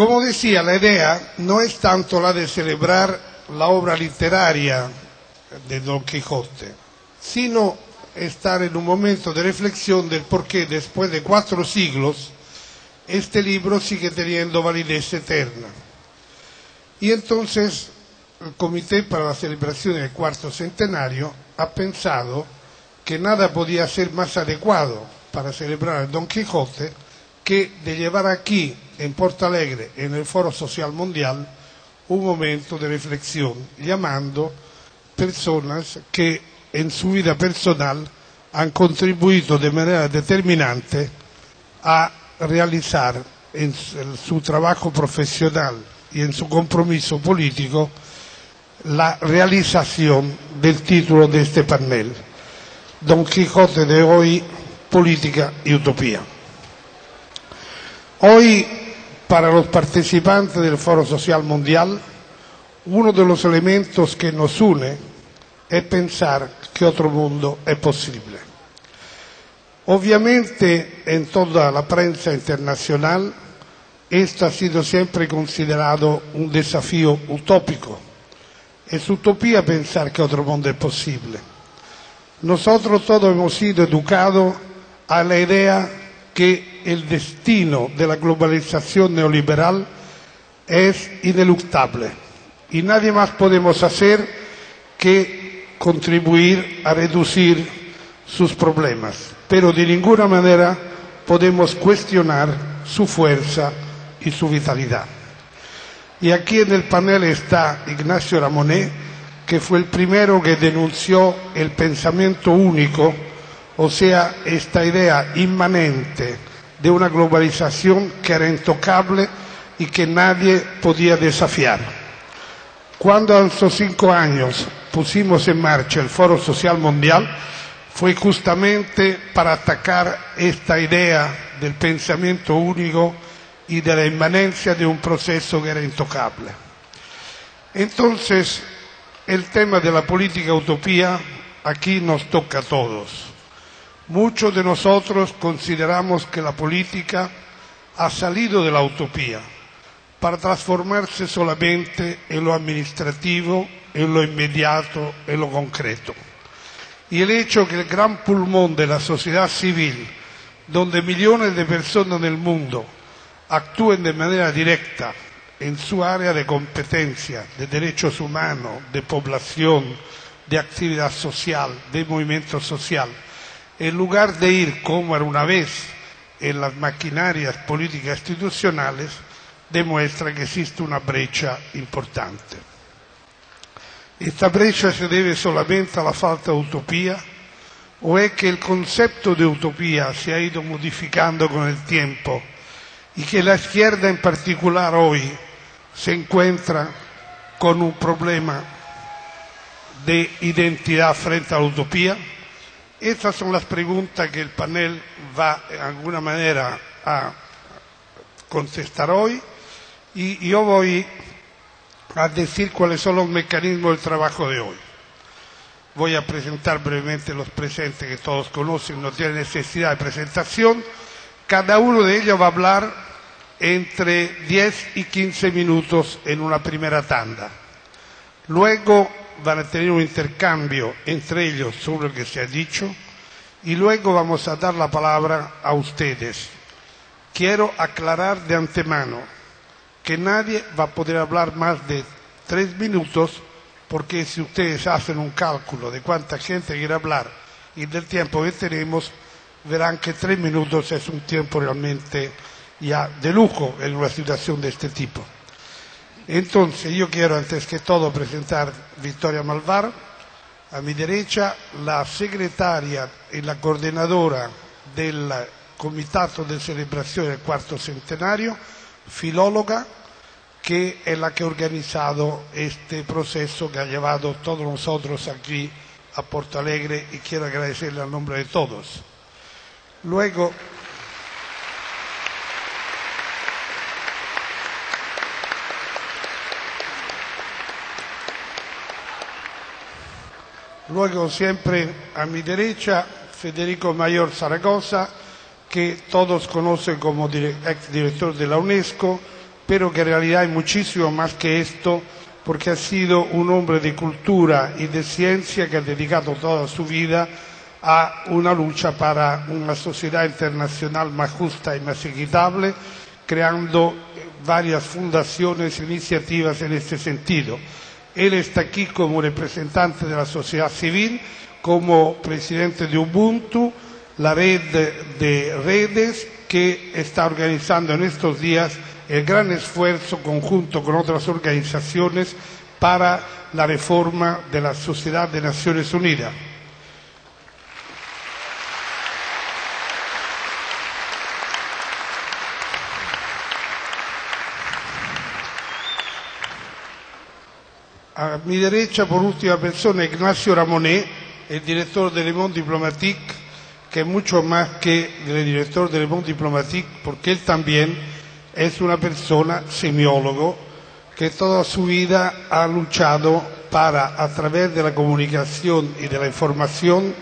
Como decía, la idea no es tanto la de celebrar la obra literaria de Don Quijote, sino estar en un momento de reflexión del por qué después de cuatro siglos este libro sigue teniendo validez eterna. Y entonces el Comité para la Celebración del Cuarto Centenario ha pensado que nada podía ser más adecuado para celebrar el Don Quijote que de llevar aquí, en Porto Alegre, en el Foro Social Mundial, un momento de reflexión, llamando personas que en su vida personal han contribuito de manera determinante a realizar en su trabajo profesional y en su compromiso político la realización del título de este panel, Don Quijote de hoy, Política y Utopía. Hoy, para los participantes del Foro Social Mundial, uno de los elementos que nos une es pensar que otro mundo es posible. Obviamente, en toda la prensa internacional, esto ha sido siempre considerado un desafío utópico. Es utopía pensar que otro mundo es posible. Nosotros todos hemos sido educados a la idea que el destino de la globalización neoliberal es ineluctable y nadie más podemos hacer que contribuir a reducir sus problemas, pero de ninguna manera podemos cuestionar su fuerza y su vitalidad. Y aquí en el panel está Ignacio Ramonet, que fue el primero que denunció el pensamiento único, o sea, esta idea inmanente de una globalización que era intocable y que nadie podía desafiar. Cuando hace cinco años pusimos en marcha el Foro Social Mundial, fue justamente para atacar esta idea del pensamiento único y de la inmanencia de un proceso que era intocable. Entonces, el tema de la política utopía aquí nos toca a todos. Muchos de nosotros consideramos que la política ha salido de la utopía para transformarse solamente en lo administrativo, en lo inmediato, en lo concreto. Y el hecho que el gran pulmón de la sociedad civil, donde millones de personas en el mundo actúen de manera directa en su área de competencia, de derechos humanos, de población, de actividad social, de movimiento social, en lugar de ir como era una vez en las maquinarias políticas institucionales, demuestra que existe una brecha importante. ¿Esta brecha se debe solamente a la falta de utopía o es que el concepto de utopía se ha ido modificando con el tiempo y que la izquierda en particular hoy se encuentra con un problema de identidad frente a la utopía? Estas son las preguntas que el panel va de alguna manera a contestar hoy y yo voy a decir cuáles son los mecanismos del trabajo de hoy. Voy a presentar brevemente los presentes que todos conocen, no tiene necesidad de presentación. Cada uno de ellos va a hablar entre 10 y 15 minutos en una primera tanda. Luego van a tener un intercambio entre ellos sobre lo que se ha dicho y luego vamos a dar la palabra a ustedes. Quiero aclarar de antemano que nadie va a poder hablar más de tres minutos porque si ustedes hacen un cálculo de cuánta gente quiere hablar y del tiempo que tenemos, verán que tres minutos es un tiempo realmente ya de lujo en una situación de este tipo. Entonces, yo quiero antes que todo presentar Victoria Malvar, a mi derecha la secretaria y la coordinadora del Comitato de Celebración del Cuarto Centenario, filóloga, que es la que ha organizado este proceso que ha llevado todos nosotros aquí a Porto Alegre y quiero agradecerle al nombre de todos. Luego, Luego siempre a mi derecha Federico Mayor Zaragoza, que todos conocen como ex director de la UNESCO, pero que en realidad hay muchísimo más que esto, porque ha sido un hombre de cultura y de ciencia que ha dedicado toda su vida a una lucha para una sociedad internacional más justa y más equitable, creando varias fundaciones e iniciativas en este sentido. Él está aquí como representante de la sociedad civil, como presidente de Ubuntu, la red de redes que está organizando en estos días el gran esfuerzo conjunto con otras organizaciones para la reforma de la Sociedad de Naciones Unidas. A mi derecha, por última persona, Ignacio Ramonet, el director de Le Monde Diplomatique, que es mucho más que el director de Le Monde Diplomatique, porque él también es una persona semiólogo que toda su vida ha luchado para, a través de la comunicación y de la información,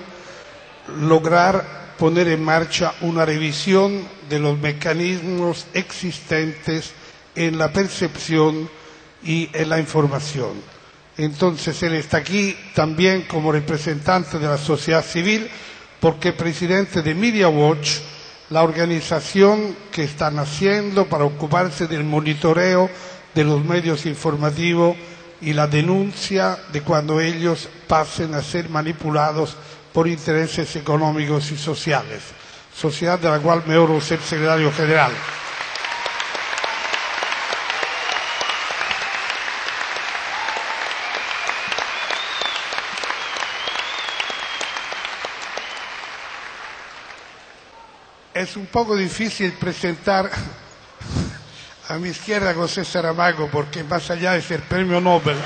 lograr poner en marcha una revisión de los mecanismos existentes en la percepción y en la información. Entonces él está aquí también como representante de la sociedad civil porque presidente de Media Watch, la organización que están haciendo para ocuparse del monitoreo de los medios informativos y la denuncia de cuando ellos pasen a ser manipulados por intereses económicos y sociales, sociedad de la cual me oro ser secretario general. Es un poco difícil presentar a mi izquierda a José Saramago porque más allá de ser premio Nobel,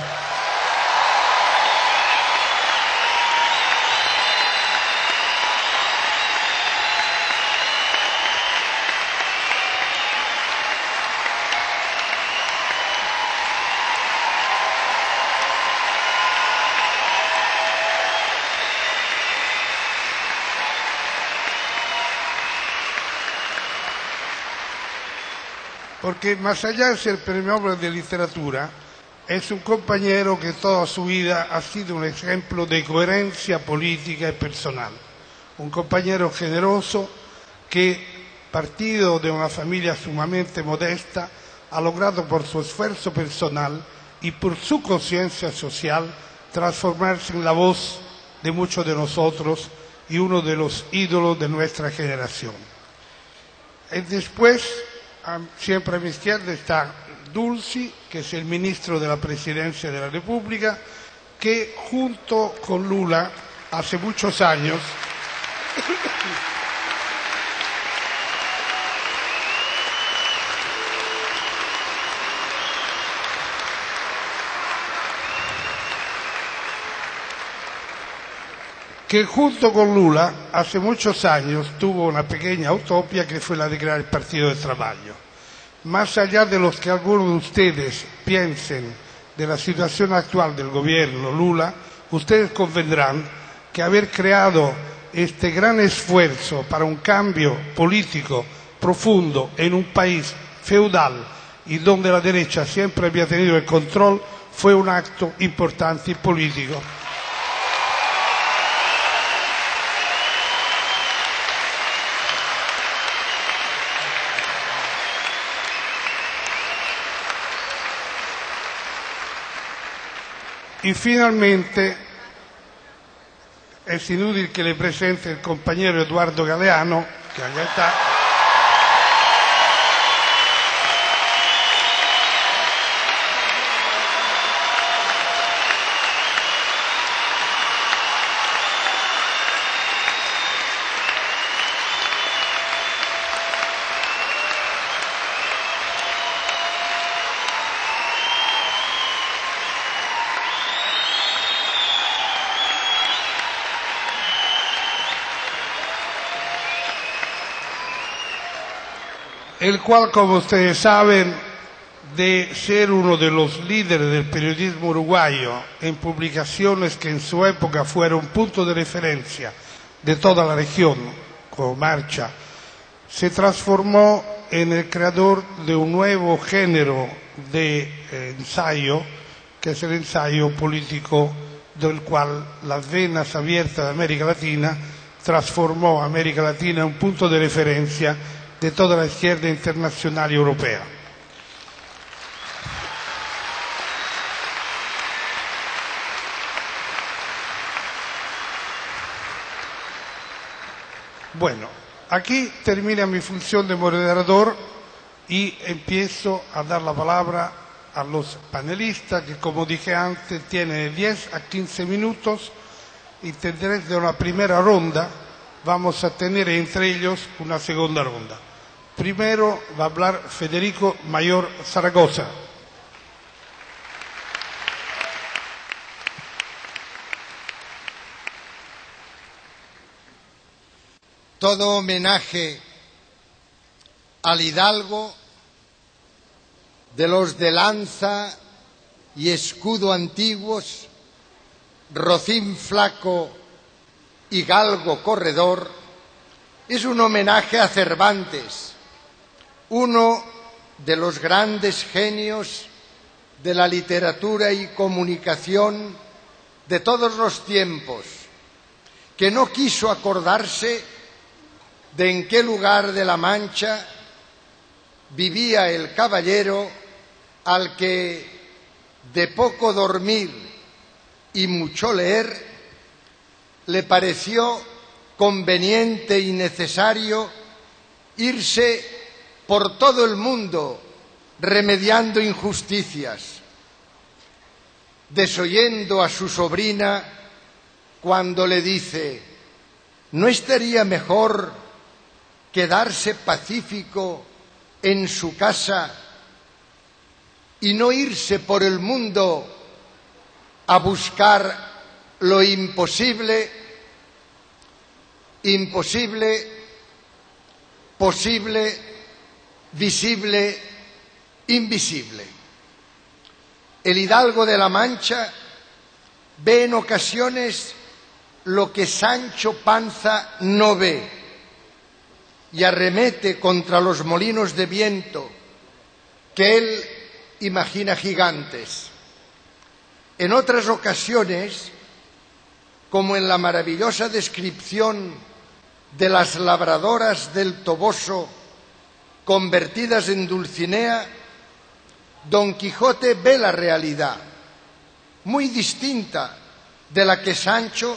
porque más allá de ser premio Nobel de literatura, es un compañero que toda su vida ha sido un ejemplo de coherencia política y personal. Un compañero generoso que, partido de una familia sumamente modesta, ha logrado por su esfuerzo personal y por su conciencia social transformarse en la voz de muchos de nosotros y uno de los ídolos de nuestra generación. Y después siempre a mi izquierda está Dulci, que es el ministro de la Presidencia de la República, que junto con Lula hace muchos años que junto con Lula hace muchos años tuvo una pequeña utopia que fue la de crear el Partido de Trabajo. Más allá de los que algunos de ustedes piensen de la situación actual del gobierno Lula, ustedes convendrán que haber creado este gran esfuerzo para un cambio político profundo en un país feudal y donde la derecha siempre había tenido el control fue un acto importante y político. Finalmente es inútil que le presente el compañero Eduardo Galeano, que allá el cual, como ustedes saben, de ser uno de los líderes del periodismo uruguayo en publicaciones que en su época fueron punto de referencia de toda la región, como Marcha, se transformó en el creador de un nuevo género de eh, ensayo, que es el ensayo político del cual las venas abiertas de América Latina transformó a América Latina en un punto de referencia de toda la izquierda internacional y europea. Bueno, aquí termina mi función de moderador y empiezo a dar la palabra a los panelistas que, como dije antes, tienen 10 a 15 minutos y tendremos de una primera ronda. Vamos a tener entre ellos una segunda ronda. Primero va a hablar Federico Mayor Zaragoza. todo homenaje al hidalgo de los de lanza y escudo antiguos, rocín flaco y galgo corredor, es un homenaje a Cervantes, uno de los grandes genios de la literatura y comunicación de todos los tiempos, que no quiso acordarse de en qué lugar de la Mancha vivía el caballero al que de poco dormir y mucho leer le pareció conveniente y necesario irse por todo el mundo remediando injusticias, desoyendo a su sobrina cuando le dice, ¿no estaría mejor quedarse pacífico en su casa y no irse por el mundo a buscar lo imposible, imposible, posible, visible, invisible. El hidalgo de la Mancha ve en ocasiones lo que Sancho Panza no ve y arremete contra los molinos de viento que él imagina gigantes. En otras ocasiones, como en la maravillosa descripción de las labradoras del Toboso convertidas en Dulcinea, Don Quijote ve la realidad, muy distinta de la que Sancho,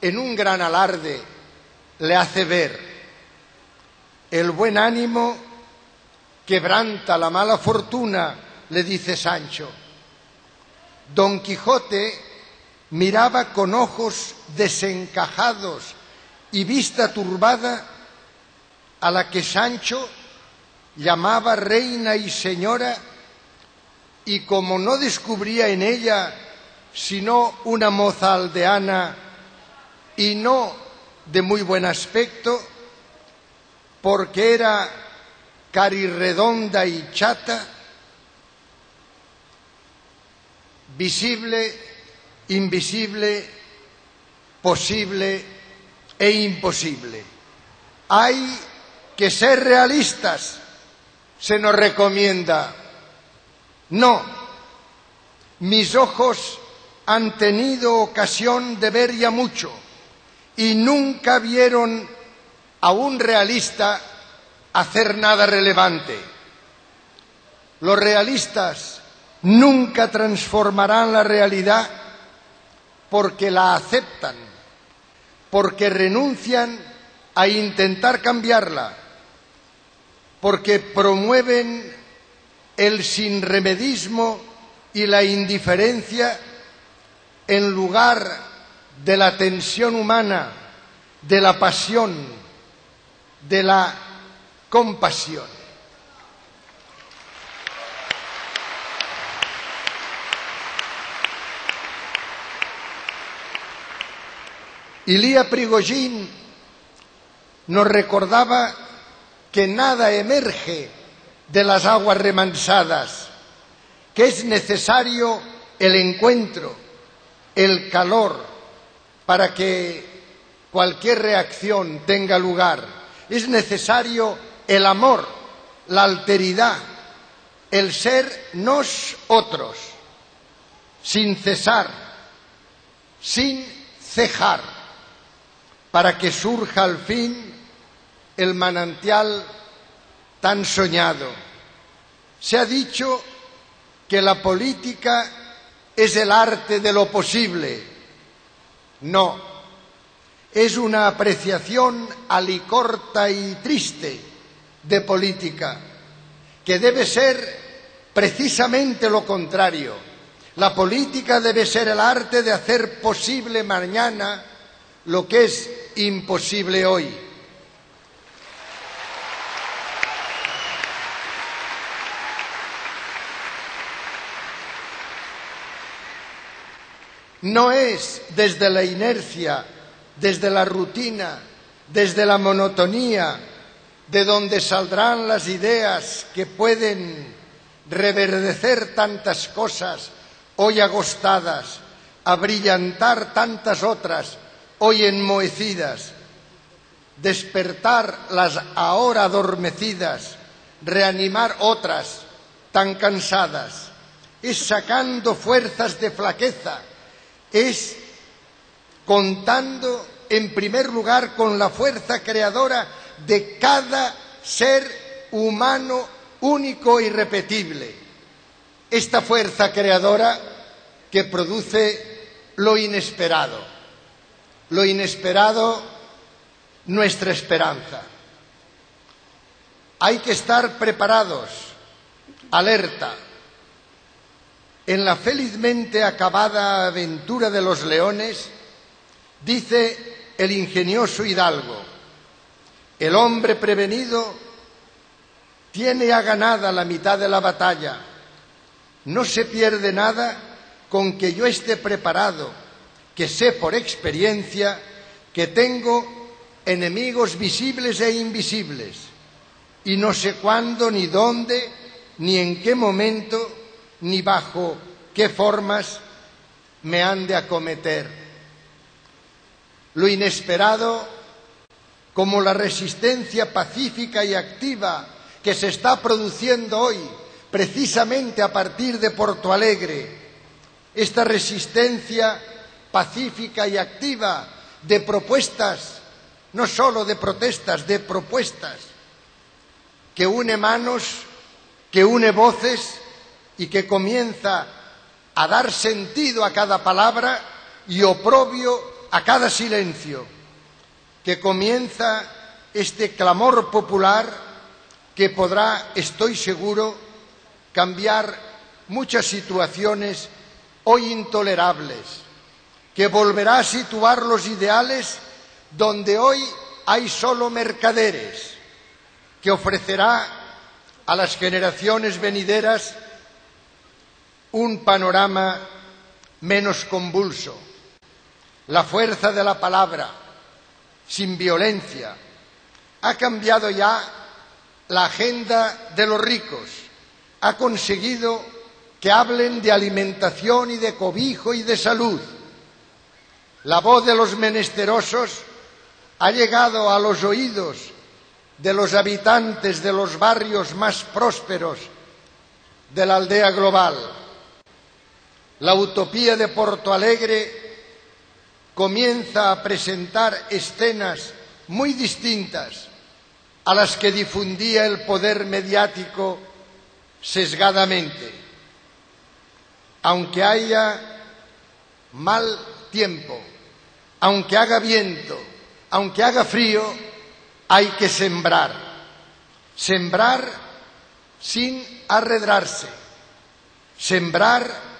en un gran alarde, le hace ver. El buen ánimo quebranta la mala fortuna, le dice Sancho. Don Quijote miraba con ojos desencajados y vista turbada a la que Sancho llamaba reina y señora y como no descubría en ella sino una moza aldeana y no de muy buen aspecto, porque era carirredonda y chata, visible, invisible, posible e imposible. Hay que ser realistas, se nos recomienda. No, mis ojos han tenido ocasión de ver ya mucho y nunca vieron a un realista hacer nada relevante. Los realistas nunca transformarán la realidad porque la aceptan, porque renuncian a intentar cambiarla, porque promueven el sinremedismo y la indiferencia en lugar de la tensión humana, de la pasión, de la compasión. Ilía Prigogine nos recordaba que nada emerge de las aguas remansadas, que es necesario el encuentro, el calor, para que cualquier reacción tenga lugar. Es necesario el amor la alteridad, el ser nos otros, sin cesar, sin cejar, para que surja al fin el manantial tan soñado. Se ha dicho que la política es el arte de lo posible. No, es una apreciación alicorta y triste de política, que debe ser precisamente lo contrario. La política debe ser el arte de hacer posible mañana lo que es imposible hoy. No es desde la inercia, desde la rutina, desde la monotonía, de donde saldrán las ideas que pueden reverdecer tantas cosas hoy agostadas, abrillantar tantas otras hoy enmohecidas, despertar las ahora adormecidas, reanimar otras tan cansadas, es sacando fuerzas de flaqueza, es contando en primer lugar con la fuerza creadora de cada ser humano único y repetible. Esta fuerza creadora que produce lo inesperado. Lo inesperado, nuestra esperanza. Hay que estar preparados, alerta, en la felizmente acabada aventura de los leones, dice el ingenioso Hidalgo, el hombre prevenido tiene ya ganada la mitad de la batalla. No se pierde nada con que yo esté preparado, que sé por experiencia que tengo enemigos visibles e invisibles, y no sé cuándo, ni dónde, ni en qué momento ni bajo qué formas me han de acometer. Lo inesperado, como la resistencia pacífica y activa que se está produciendo hoy, precisamente a partir de Porto Alegre, esta resistencia pacífica y activa de propuestas, no solo de protestas, de propuestas, que une manos, que une voces y que comienza a dar sentido a cada palabra y oprobio a cada silencio, que comienza este clamor popular que podrá, estoy seguro, cambiar muchas situaciones hoy intolerables, que volverá a situar los ideales donde hoy hay solo mercaderes, que ofrecerá a las generaciones venideras un panorama menos convulso. La fuerza de la palabra, sin violencia, ha cambiado ya la agenda de los ricos, ha conseguido que hablen de alimentación y de cobijo y de salud. La voz de los menesterosos ha llegado a los oídos de los habitantes de los barrios más prósperos de la aldea global. La utopía de Porto Alegre comienza a presentar escenas muy distintas a las que difundía el poder mediático sesgadamente. Aunque haya mal tiempo, aunque haga viento, aunque haga frío, hay que sembrar. Sembrar sin arredrarse. Sembrar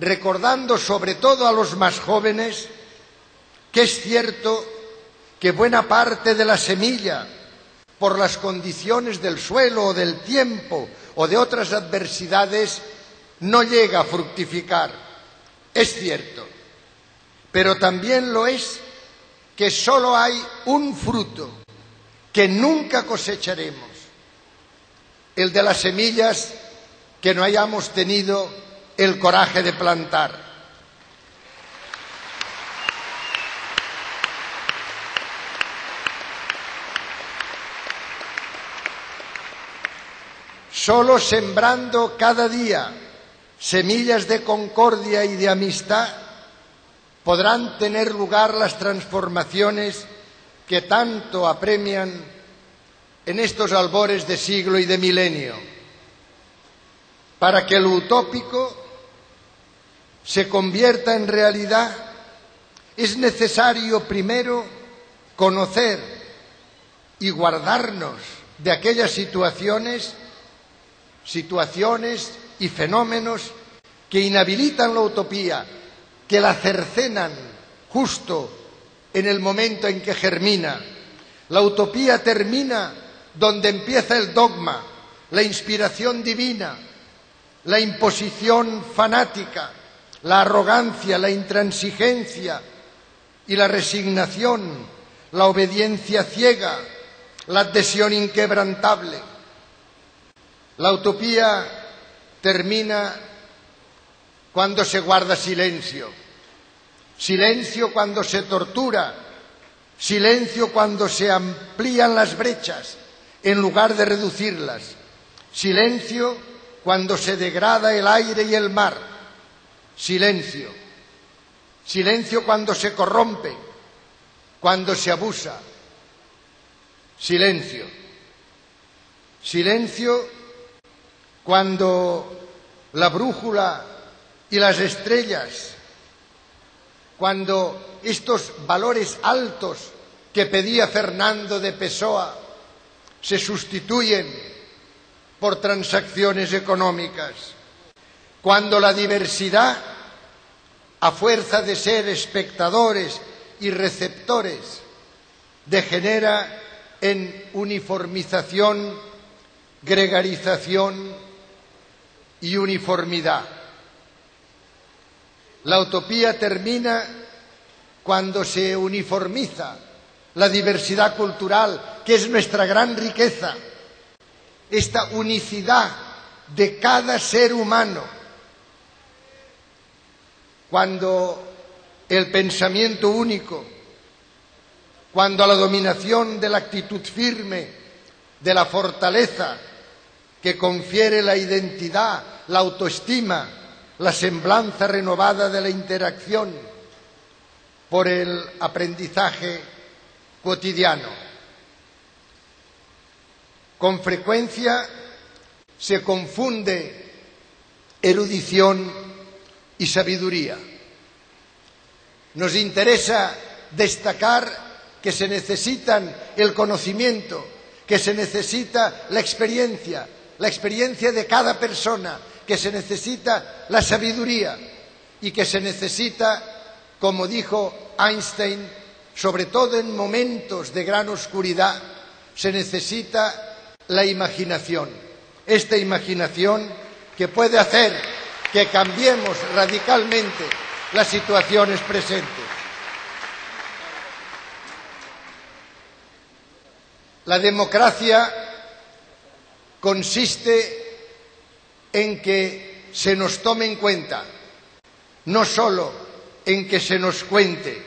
recordando sobre todo a los más jóvenes que es cierto que buena parte de la semilla, por las condiciones del suelo o del tiempo o de otras adversidades, no llega a fructificar. Es cierto. Pero también lo es que solo hay un fruto que nunca cosecharemos, el de las semillas que no hayamos tenido el coraje de plantar. Solo sembrando cada día semillas de concordia y de amistad podrán tener lugar las transformaciones que tanto apremian en estos albores de siglo y de milenio. Para que lo utópico se convierta en realidad, es necesario primero conocer y guardarnos de aquellas situaciones, situaciones y fenómenos que inhabilitan la utopía, que la cercenan justo en el momento en que germina. La utopía termina donde empieza el dogma, la inspiración divina, la imposición fanática, la arrogancia, la intransigencia y la resignación, la obediencia ciega, la adhesión inquebrantable. La utopía termina cuando se guarda silencio, silencio cuando se tortura, silencio cuando se amplían las brechas en lugar de reducirlas, silencio cuando se degrada el aire y el mar, silencio, silencio cuando se corrompe, cuando se abusa, silencio, silencio cuando la brújula y las estrellas, cuando estos valores altos que pedía Fernando de Pessoa se sustituyen por transacciones económicas, cuando la diversidad, a fuerza de ser espectadores y receptores, degenera en uniformización, gregarización, y uniformidad. La utopía termina cuando se uniformiza la diversidad cultural, que es nuestra gran riqueza, esta unicidad de cada ser humano. Cuando el pensamiento único, cuando la dominación de la actitud firme, de la fortaleza, que confiere la identidad, la autoestima, la semblanza renovada de la interacción por el aprendizaje cotidiano. Con frecuencia se confunde erudición y sabiduría. Nos interesa destacar que se necesitan el conocimiento, que se necesita la experiencia, la experiencia de cada persona, que se necesita la sabiduría y que se necesita, como dijo Einstein, sobre todo en momentos de gran oscuridad, se necesita la imaginación. Esta imaginación que puede hacer que cambiemos radicalmente las situaciones presentes. La democracia consiste en que se nos tome en cuenta, no solo en que se nos cuente.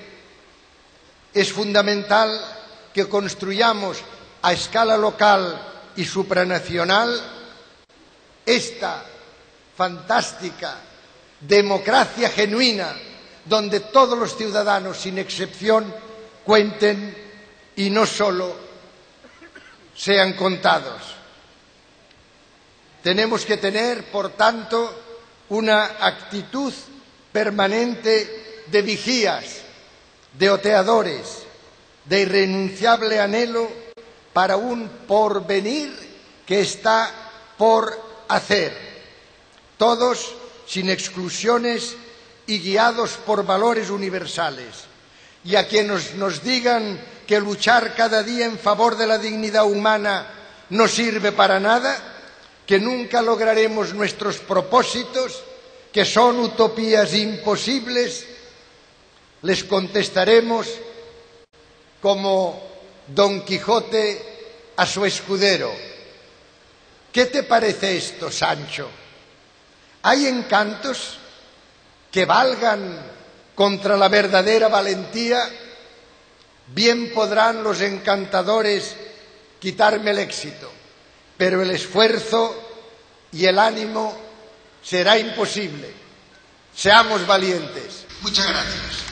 Es fundamental que construyamos a escala local y supranacional esta fantástica democracia genuina donde todos los ciudadanos, sin excepción, cuenten y no solo sean contados. Tenemos que tener, por tanto, una actitud permanente de vigías, de oteadores, de irrenunciable anhelo para un porvenir que está por hacer. Todos, sin exclusiones y guiados por valores universales. Y a quienes nos digan que luchar cada día en favor de la dignidad humana no sirve para nada, que nunca lograremos nuestros propósitos, que son utopías imposibles, les contestaremos como Don Quijote a su escudero. ¿Qué te parece esto, Sancho? ¿Hay encantos que valgan contra la verdadera valentía? Bien podrán los encantadores quitarme el éxito pero el esfuerzo y el ánimo será imposible. Seamos valientes. Muchas gracias.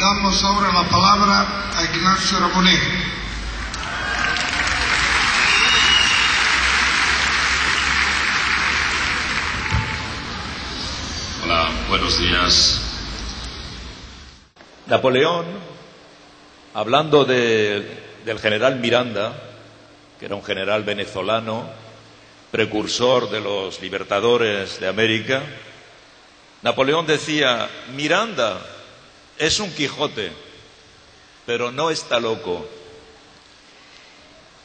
Damos ahora la palabra a Ignacio Ramonet. Hola, buenos días. Napoleón, hablando de- del general Miranda, que era un general venezolano, precursor de los libertadores de América, Napoleón decía, Miranda es un Quijote, pero no está loco.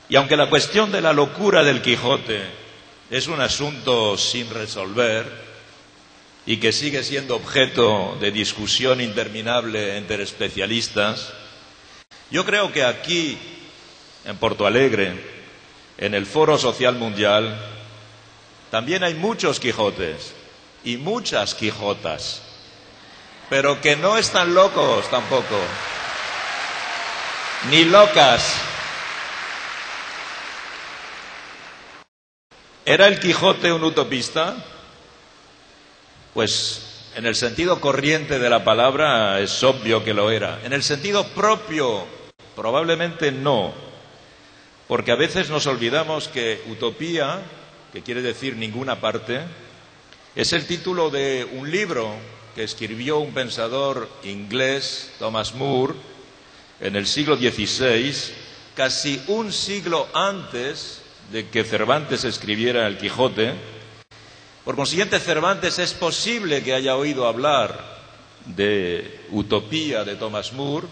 Y aunque la cuestión de la locura del Quijote es un asunto sin resolver, y que sigue siendo objeto de discusión interminable entre especialistas, yo creo que aquí, en Porto Alegre, en el Foro Social Mundial, también hay muchos Quijotes y muchas Quijotas, pero que no están locos tampoco, ni locas. ¿Era el Quijote un utopista? Pues en el sentido corriente de la palabra es obvio que lo era. En el sentido propio, probablemente no. Porque a veces nos olvidamos que utopía, que quiere decir ninguna parte, es el título de un libro que escribió un pensador inglés, Thomas Moore, en el siglo XVI, casi un siglo antes de que Cervantes escribiera El Quijote, por consiguiente, Cervantes es posible que haya oído hablar de Utopía de Thomas Moore,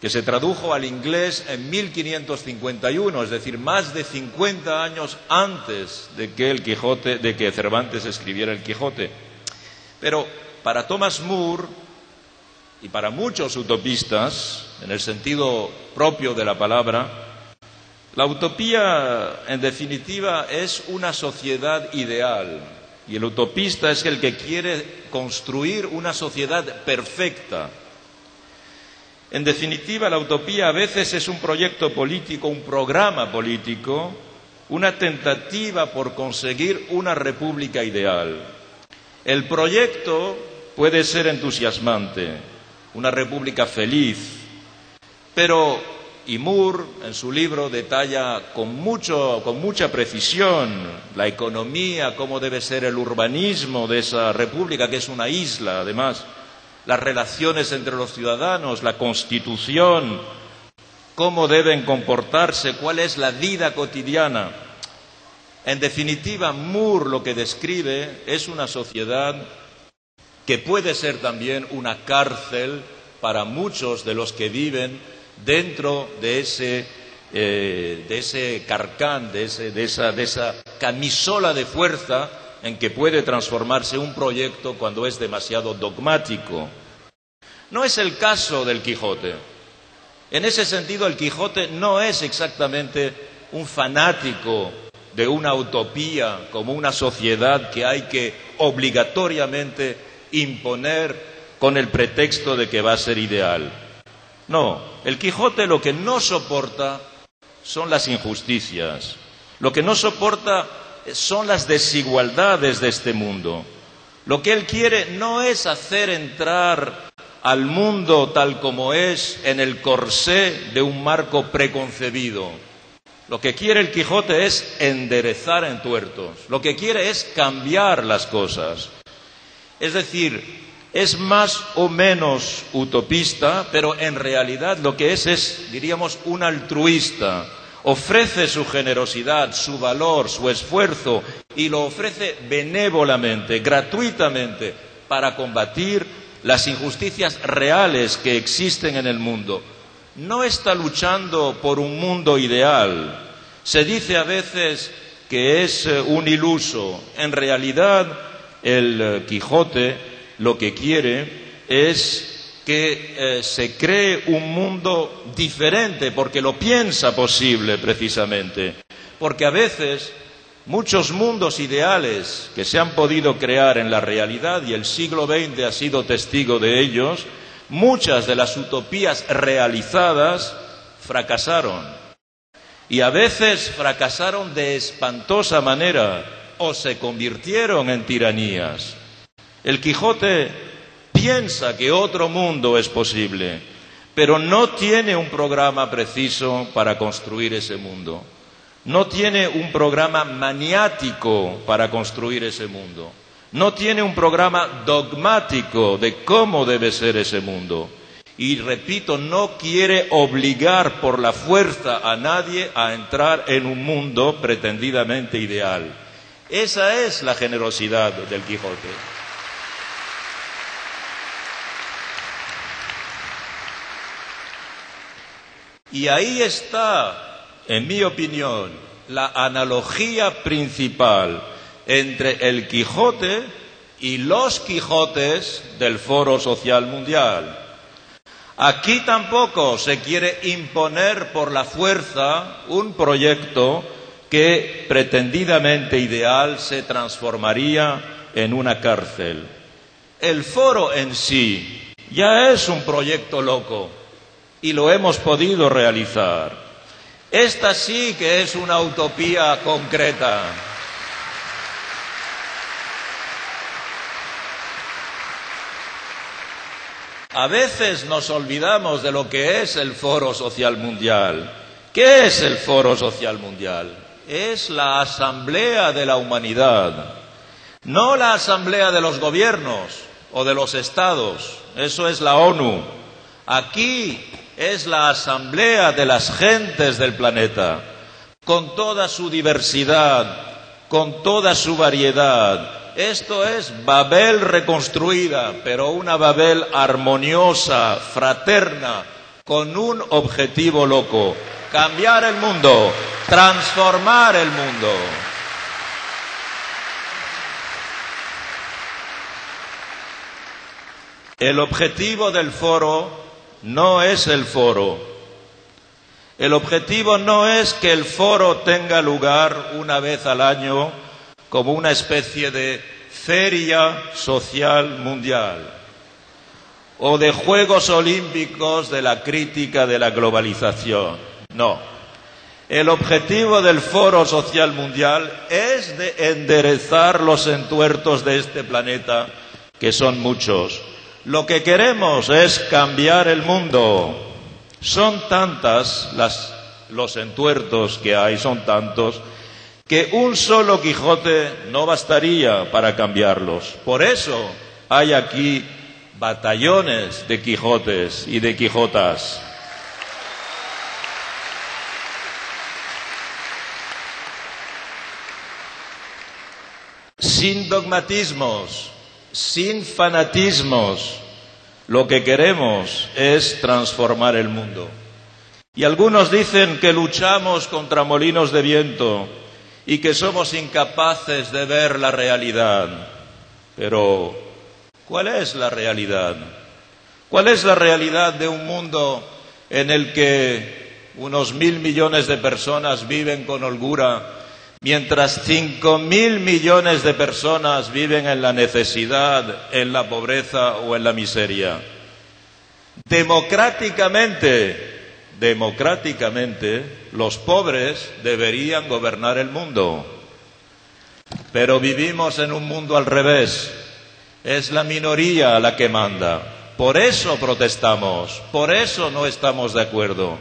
que se tradujo al inglés en 1551, es decir, más de 50 años antes de que el Quijote, de que Cervantes escribiera el Quijote. Pero para Thomas Moore y para muchos utopistas, en el sentido propio de la palabra, la utopía, en definitiva, es una sociedad ideal y el utopista es el que quiere construir una sociedad perfecta. En definitiva, la utopía a veces es un proyecto político, un programa político, una tentativa por conseguir una república ideal. El proyecto puede ser entusiasmante, una república feliz, pero Moore, en su libro, detalla con, mucho, con mucha precisión la economía, cómo debe ser el urbanismo de esa república, que es una isla, además, las relaciones entre los ciudadanos, la constitución, cómo deben comportarse, cuál es la vida cotidiana. En definitiva, Moore lo que describe es una sociedad que puede ser también una cárcel para muchos de los que viven dentro de ese, eh, de ese carcán, de, esa, de esa camisola de fuerza en que puede transformarse un proyecto cuando es demasiado dogmático. No es el caso del Quijote. En ese sentido, el Quijote no es exactamente un fanático de una utopía como una sociedad que hay que obligatoriamente imponer con el pretexto de que va a ser ideal. No, el Quijote lo que no soporta son las injusticias, lo que no soporta son las desigualdades de este mundo. Lo que él quiere no es hacer entrar al mundo tal como es en el corsé de un marco preconcebido. Lo que quiere el Quijote es enderezar en tuertos, lo que quiere es cambiar las cosas. Es decir, es más o menos utopista, pero en realidad lo que es es, diríamos, un altruista. Ofrece su generosidad, su valor, su esfuerzo y lo ofrece benévolamente, gratuitamente, para combatir las injusticias reales que existen en el mundo. No está luchando por un mundo ideal. Se dice a veces que es un iluso. En realidad, el Quijote lo que quiere es que eh, se cree un mundo diferente porque lo piensa posible precisamente. Porque a veces muchos mundos ideales que se han podido crear en la realidad y el siglo XX ha sido testigo de ellos, muchas de las utopías realizadas fracasaron. Y a veces fracasaron de espantosa manera o se convirtieron en tiranías. El Quijote piensa que otro mundo es posible, pero no tiene un programa preciso para construir ese mundo. No tiene un programa maniático para construir ese mundo. No tiene un programa dogmático de cómo debe ser ese mundo. Y repito, no quiere obligar por la fuerza a nadie a entrar en un mundo pretendidamente ideal. Esa es la generosidad del Quijote. Y ahí está, en mi opinión, la analogía principal entre el Quijote y los Quijotes del Foro Social Mundial. Aquí tampoco se quiere imponer por la fuerza un proyecto que pretendidamente ideal se transformaría en una cárcel. El foro en sí ya es un proyecto loco y lo hemos podido realizar. Esta sí que es una utopía concreta. A veces nos olvidamos de lo que es el Foro Social Mundial. ¿Qué es el Foro Social Mundial? Es la asamblea de la humanidad, no la asamblea de los gobiernos o de los estados, eso es la ONU. Aquí es la asamblea de las gentes del planeta, con toda su diversidad, con toda su variedad, esto es Babel reconstruida, pero una Babel armoniosa, fraterna, con un objetivo loco, cambiar el mundo, transformar el mundo. El objetivo del foro no es el foro. El objetivo no es que el foro tenga lugar una vez al año como una especie de feria social mundial o de Juegos Olímpicos de la crítica de la globalización. No. El objetivo del Foro Social Mundial es de enderezar los entuertos de este planeta, que son muchos. Lo que queremos es cambiar el mundo. Son tantas las, los entuertos que hay, son tantos, que un solo Quijote no bastaría para cambiarlos. Por eso hay aquí batallones de Quijotes y de Quijotas. Sin dogmatismos, sin fanatismos, lo que queremos es transformar el mundo. Y algunos dicen que luchamos contra molinos de viento, y que somos incapaces de ver la realidad. Pero, ¿cuál es la realidad? ¿Cuál es la realidad de un mundo en el que unos mil millones de personas viven con holgura, mientras cinco mil millones de personas viven en la necesidad, en la pobreza o en la miseria? Democráticamente, democráticamente, los pobres deberían gobernar el mundo. Pero vivimos en un mundo al revés. Es la minoría la que manda. Por eso protestamos, por eso no estamos de acuerdo.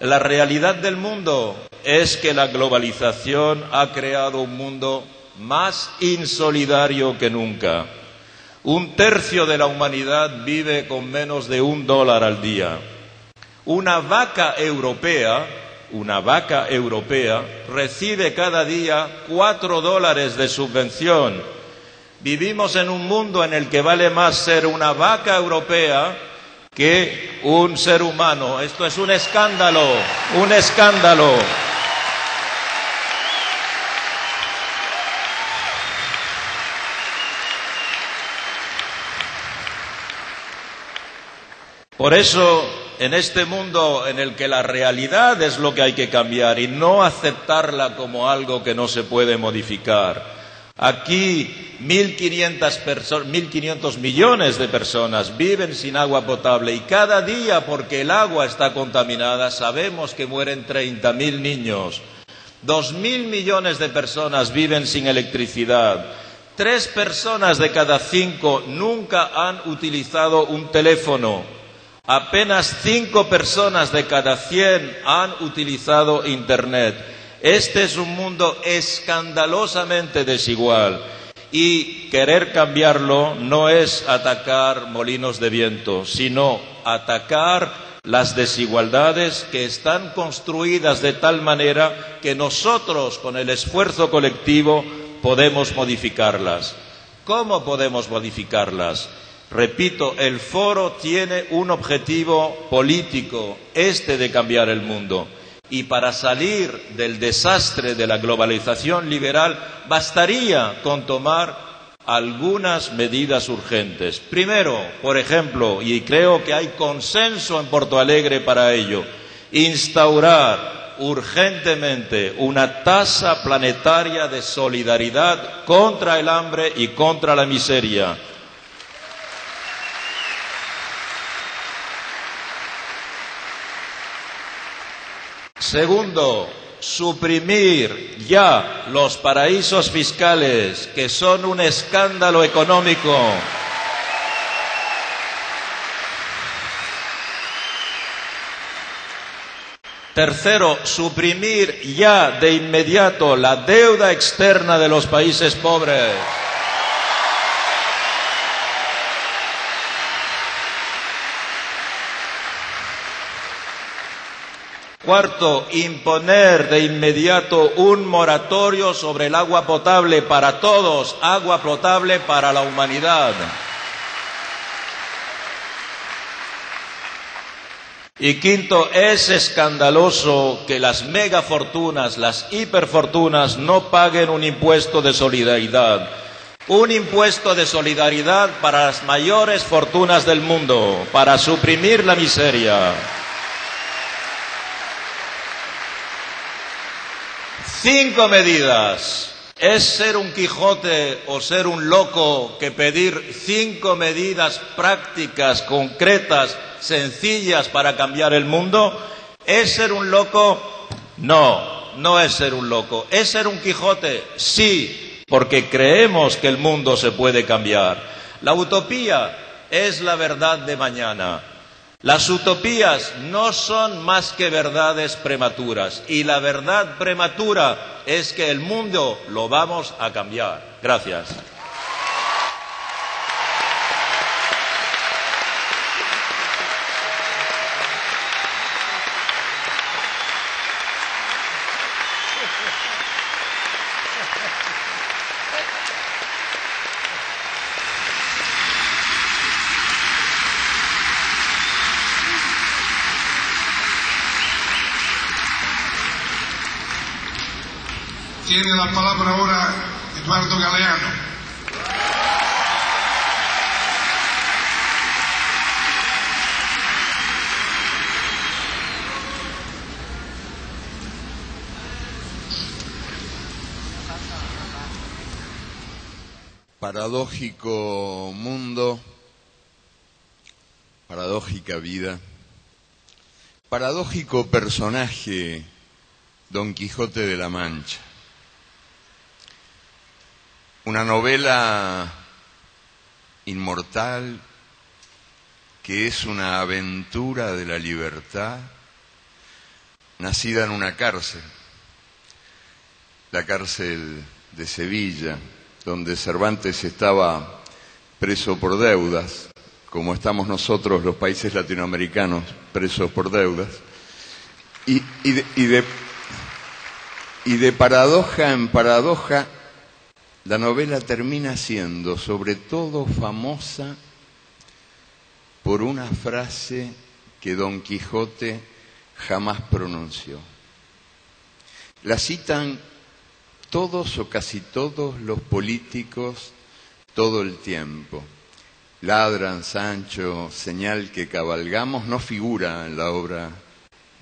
La realidad del mundo es que la globalización ha creado un mundo más insolidario que nunca. Un tercio de la humanidad vive con menos de un dólar al día. Una vaca europea, una vaca europea recibe cada día cuatro dólares de subvención. Vivimos en un mundo en el que vale más ser una vaca europea que un ser humano. Esto es un escándalo, un escándalo. Por eso, en este mundo en el que la realidad es lo que hay que cambiar y no aceptarla como algo que no se puede modificar, Aquí 1.500 millones de personas viven sin agua potable y cada día, porque el agua está contaminada, sabemos que mueren 30.000 niños. Dos mil millones de personas viven sin electricidad. Tres personas de cada cinco nunca han utilizado un teléfono. Apenas cinco personas de cada cien han utilizado Internet. Este es un mundo escandalosamente desigual y querer cambiarlo no es atacar molinos de viento, sino atacar las desigualdades que están construidas de tal manera que nosotros, con el esfuerzo colectivo, podemos modificarlas. ¿Cómo podemos modificarlas? Repito, el foro tiene un objetivo político, este de cambiar el mundo. Y para salir del desastre de la globalización liberal bastaría con tomar algunas medidas urgentes. Primero, por ejemplo, y creo que hay consenso en Porto Alegre para ello, instaurar urgentemente una tasa planetaria de solidaridad contra el hambre y contra la miseria Segundo, suprimir ya los paraísos fiscales, que son un escándalo económico. Tercero, suprimir ya de inmediato la deuda externa de los países pobres. Cuarto, imponer de inmediato un moratorio sobre el agua potable para todos, agua potable para la humanidad. Y quinto, es escandaloso que las megafortunas, las hiperfortunas, no paguen un impuesto de solidaridad. Un impuesto de solidaridad para las mayores fortunas del mundo, para suprimir la miseria. Cinco medidas. ¿Es ser un Quijote o ser un loco que pedir cinco medidas prácticas, concretas, sencillas para cambiar el mundo? ¿Es ser un loco? No, no es ser un loco. ¿Es ser un Quijote? Sí, porque creemos que el mundo se puede cambiar. La utopía es la verdad de mañana. Las utopías no son más que verdades prematuras y la verdad prematura es que el mundo lo vamos a cambiar. Gracias. Tiene la palabra ahora Eduardo Galeano. Paradójico mundo, paradójica vida, paradójico personaje, Don Quijote de la Mancha. Una novela inmortal que es una aventura de la libertad nacida en una cárcel, la cárcel de Sevilla, donde Cervantes estaba preso por deudas, como estamos nosotros los países latinoamericanos presos por deudas, y, de, y de paradoja en paradoja la novela termina siendo sobre todo famosa por una frase que Don Quijote jamás pronunció. La citan todos o casi todos los políticos todo el tiempo. ladran, Sancho, señal que cabalgamos, no figura en la obra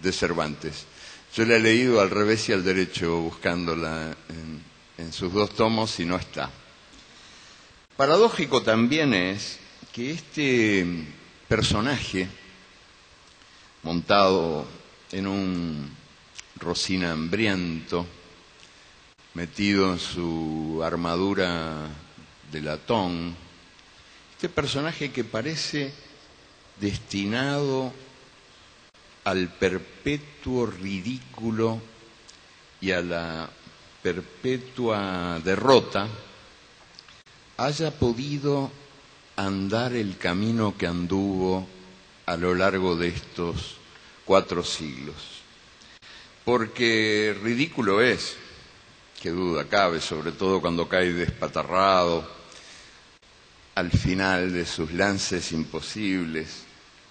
de Cervantes. Yo la he leído al revés y al derecho, buscándola en, en sus dos tomos y no está. Paradójico también es que este personaje, montado en un rocina hambriento, metido en su armadura de latón, este personaje que parece destinado al perpetuo ridículo y a la perpetua derrota, haya podido andar el camino que anduvo a lo largo de estos cuatro siglos. Porque ridículo es, que duda cabe, sobre todo cuando cae despatarrado al final de sus lances imposibles,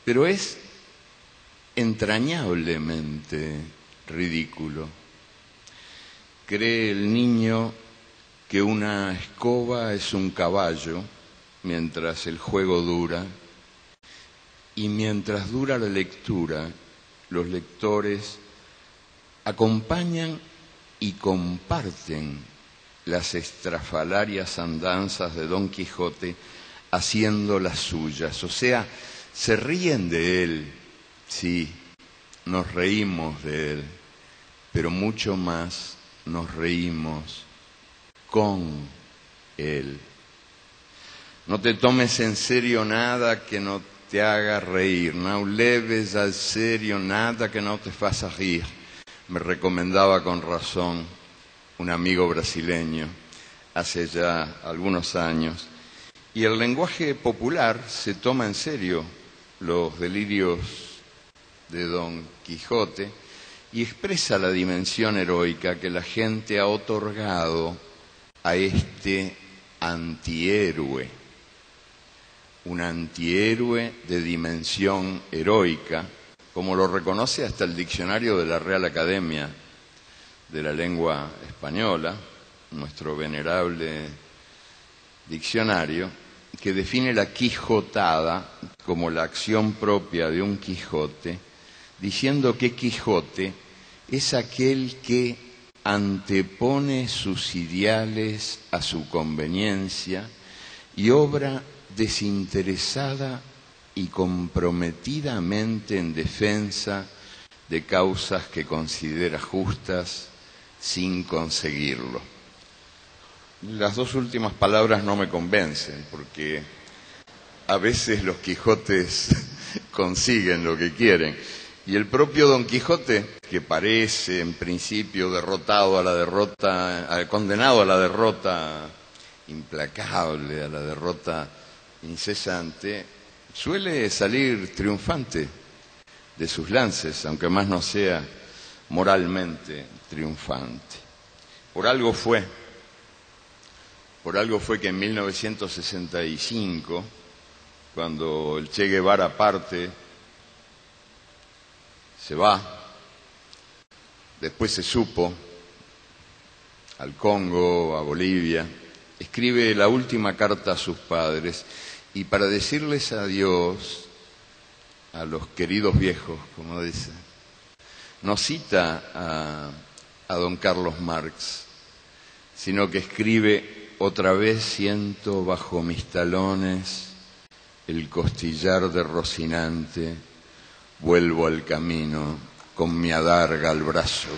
pero es entrañablemente ridículo. Cree el niño que una escoba es un caballo mientras el juego dura y mientras dura la lectura, los lectores acompañan y comparten las estrafalarias andanzas de Don Quijote haciendo las suyas, o sea, se ríen de él, sí, nos reímos de él, pero mucho más nos reímos con él. No te tomes en serio nada que no te haga reír, no leves al serio nada que no te faça rir, me recomendaba con razón un amigo brasileño hace ya algunos años. Y el lenguaje popular se toma en serio los delirios de Don Quijote y expresa la dimensión heroica que la gente ha otorgado a este antihéroe, un antihéroe de dimensión heroica, como lo reconoce hasta el diccionario de la Real Academia de la Lengua Española, nuestro venerable diccionario, que define la quijotada como la acción propia de un Quijote, diciendo que Quijote es aquel que antepone sus ideales a su conveniencia y obra desinteresada y comprometidamente en defensa de causas que considera justas sin conseguirlo. Las dos últimas palabras no me convencen porque a veces los Quijotes consiguen lo que quieren. Y el propio Don Quijote, que parece en principio derrotado a la derrota, condenado a la derrota implacable, a la derrota incesante, suele salir triunfante de sus lances, aunque más no sea moralmente triunfante. Por algo fue, por algo fue que en 1965, cuando el Che Guevara parte, se va, después se supo al Congo, a Bolivia, escribe la última carta a sus padres y para decirles adiós a los queridos viejos, como dice, no cita a, a don Carlos Marx, sino que escribe otra vez siento bajo mis talones el costillar de Rocinante, vuelvo al camino con mi adarga al brazo.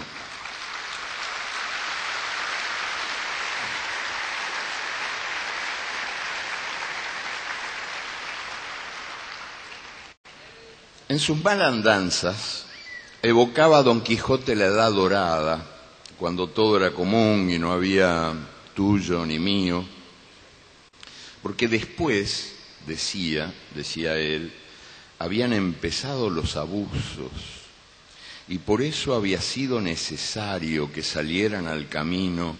En sus malandanzas evocaba a Don Quijote la edad dorada, cuando todo era común y no había tuyo ni mío, porque después, decía, decía él, habían empezado los abusos y por eso había sido necesario que salieran al camino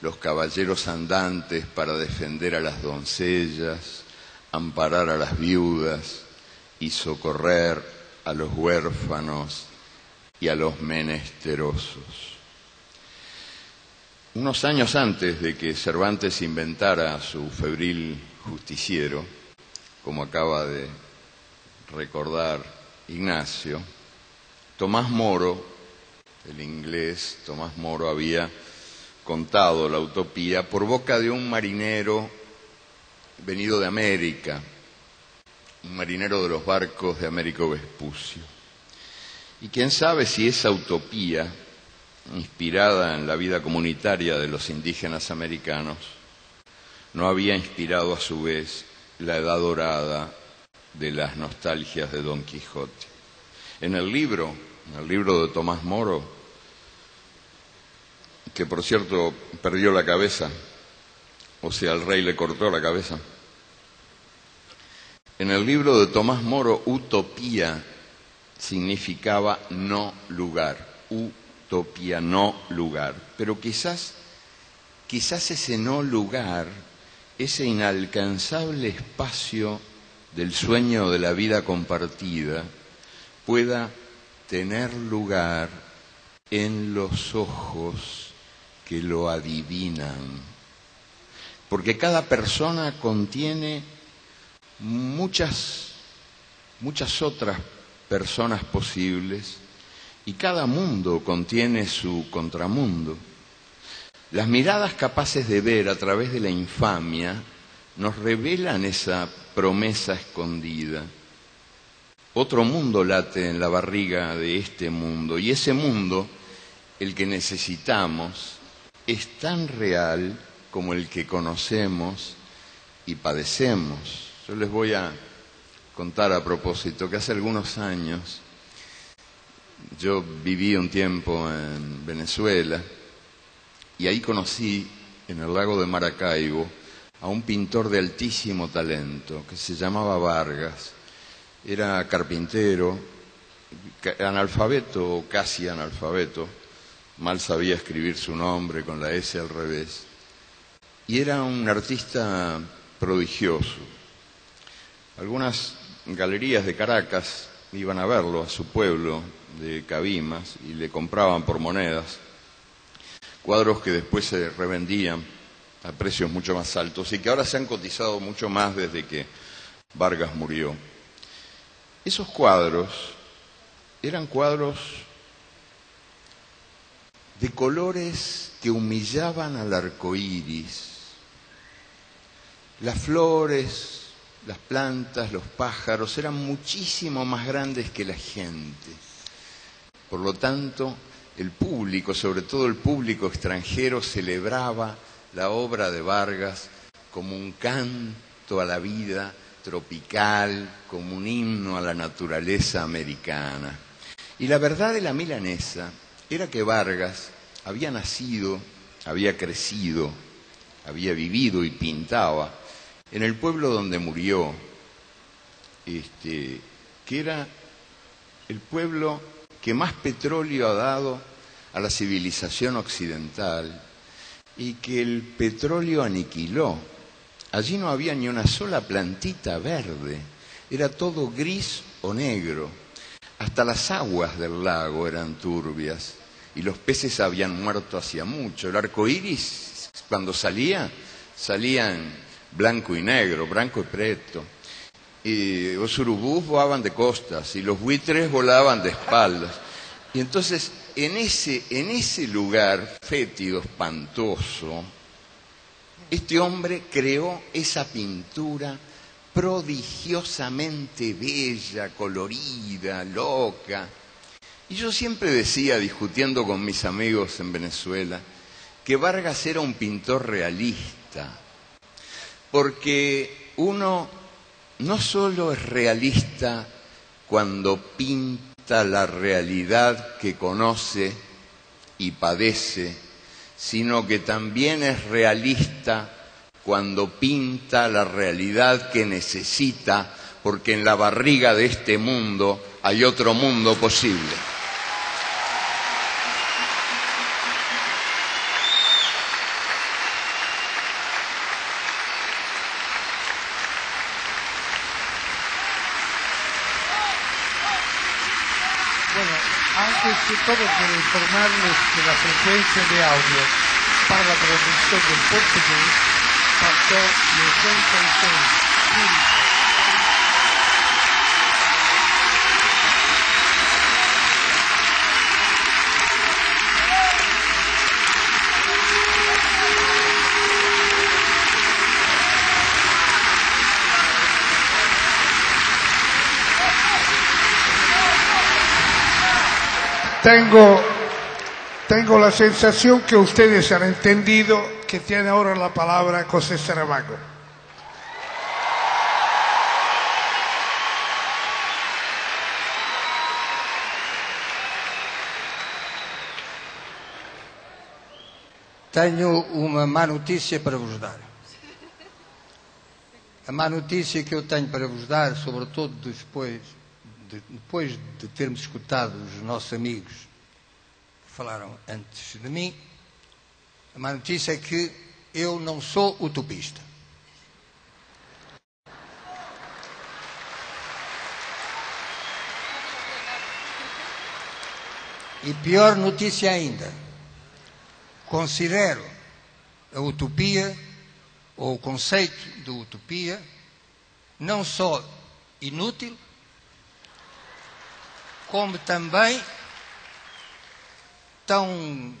los caballeros andantes para defender a las doncellas, amparar a las viudas y socorrer a los huérfanos y a los menesterosos. Unos años antes de que Cervantes inventara su febril justiciero, como acaba de recordar Ignacio, Tomás Moro, el inglés Tomás Moro, había contado la utopía por boca de un marinero venido de América, un marinero de los barcos de Américo Vespucio. Y quién sabe si esa utopía, inspirada en la vida comunitaria de los indígenas americanos, no había inspirado a su vez la edad dorada de las nostalgias de Don Quijote. En el libro, en el libro de Tomás Moro, que por cierto perdió la cabeza, o sea, el rey le cortó la cabeza. En el libro de Tomás Moro, utopía significaba no lugar, utopía, no lugar. Pero quizás, quizás ese no lugar, ese inalcanzable espacio del sueño de la vida compartida, pueda tener lugar en los ojos que lo adivinan. Porque cada persona contiene muchas, muchas otras personas posibles y cada mundo contiene su contramundo. Las miradas capaces de ver a través de la infamia nos revelan esa promesa escondida. Otro mundo late en la barriga de este mundo y ese mundo, el que necesitamos, es tan real como el que conocemos y padecemos. Yo les voy a contar a propósito que hace algunos años yo viví un tiempo en Venezuela y ahí conocí en el lago de Maracaibo a un pintor de altísimo talento que se llamaba Vargas. Era carpintero, analfabeto o casi analfabeto, mal sabía escribir su nombre con la S al revés. Y era un artista prodigioso. Algunas galerías de Caracas iban a verlo a su pueblo de Cabimas y le compraban por monedas cuadros que después se revendían a precios mucho más altos y que ahora se han cotizado mucho más desde que Vargas murió. Esos cuadros eran cuadros de colores que humillaban al arco iris. Las flores, las plantas, los pájaros eran muchísimo más grandes que la gente. Por lo tanto, el público, sobre todo el público extranjero, celebraba la obra de Vargas como un canto a la vida tropical, como un himno a la naturaleza americana. Y la verdad de la milanesa era que Vargas había nacido, había crecido, había vivido y pintaba en el pueblo donde murió, este, que era el pueblo que más petróleo ha dado a la civilización occidental y que el petróleo aniquiló. Allí no había ni una sola plantita verde, era todo gris o negro. Hasta las aguas del lago eran turbias y los peces habían muerto hacía mucho. El arco iris, cuando salía, salía en blanco y negro, blanco y preto. Y los urubús volaban de costas y los buitres volaban de espaldas. Y entonces en ese, en ese lugar fétido, espantoso, este hombre creó esa pintura prodigiosamente bella, colorida, loca. Y yo siempre decía, discutiendo con mis amigos en Venezuela, que Vargas era un pintor realista, porque uno no solo es realista cuando pinta, la realidad que conoce y padece, sino que también es realista cuando pinta la realidad que necesita, porque en la barriga de este mundo hay otro mundo posible. Todo quiero informarles que la frecuencia de audio para la traducción del portugués pasó de 86 tengo, tengo la sensación que ustedes han entendido que tiene ahora la palabra José Saramago. Tenho uma má notícia para vos dar. A má notícia que eu tenho para vos dar, sobretudo depois de, depois de termos escutado os nossos amigos que falaram antes de mim, a má notícia é que eu não sou utopista. E pior notícia ainda, considero a utopia ou o conceito de utopia não só inútil, como também tão,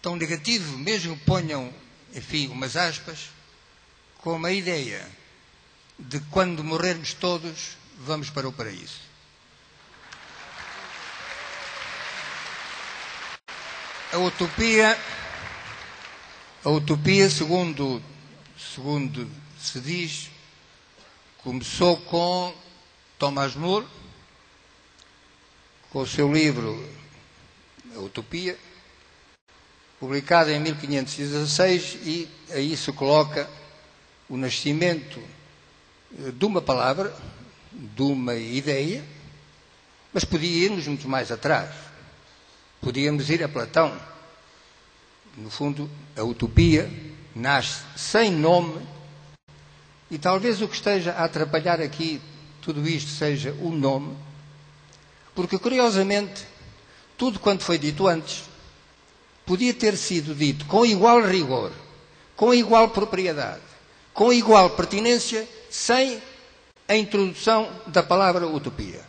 tão negativo, mesmo ponham, enfim, umas aspas, como a ideia de quando morrermos todos, vamos para o paraíso. A utopia, a utopia, segundo, segundo se diz, começou com Thomas More, com o seu livro A Utopia, publicado em 1516, e aí se coloca o nascimento de uma palavra, de uma ideia, mas podia irmos muito mais atrás. Podíamos ir a Platão. No fundo, a utopia nasce sem nome e talvez o que esteja a atrapalhar aqui tudo isto seja o nome, porque curiosamente, tudo quanto foi dito antes podia ter sido dito com igual rigor, com igual propriedade, com igual pertinência, sem a introdução da palavra utopia.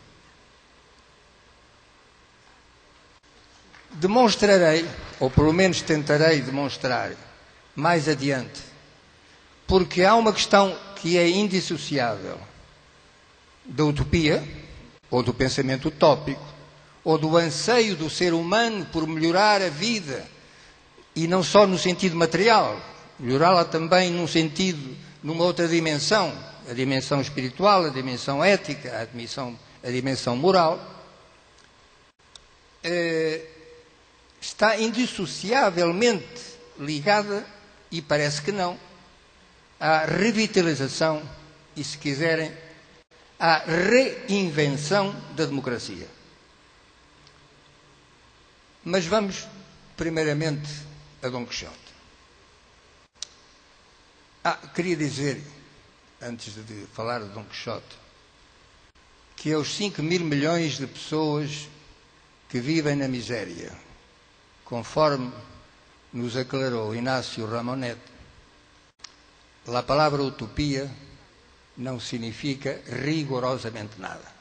Demonstrarei, ou pelo menos tentarei demonstrar mais adiante, porque há uma questão que é indissociável da utopia, ou do pensamento utópico, ou do anseio do ser humano por melhorar a vida, e não só no sentido material, melhorá-la também num sentido, numa outra dimensão, a dimensão espiritual, a dimensão ética, a dimensão, a dimensão moral, eh, está indissociavelmente ligada, e parece que não, à revitalização e, se quiserem, à reinvenção da democracia. Mas vamos, primeiramente, a Dom Quixote. Ah, queria dizer, antes de falar de Dom Quixote, que aos 5 mil milhões de pessoas que vivem na miséria, conforme nos aclarou Inácio Ramonet, a palavra utopia não significa rigorosamente nada.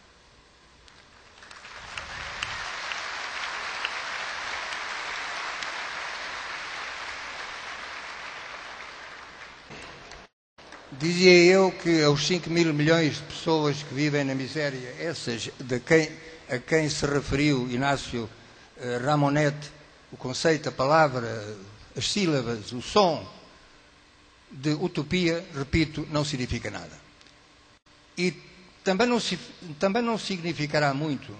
Dizia eu que aos 5 mil milhões de pessoas que vivem na miséria, essas de quem, a quem se referiu Inácio eh, Ramonet, o conceito, a palavra, as sílabas, o som de utopia, repito, não significa nada. E também não, também não significará muito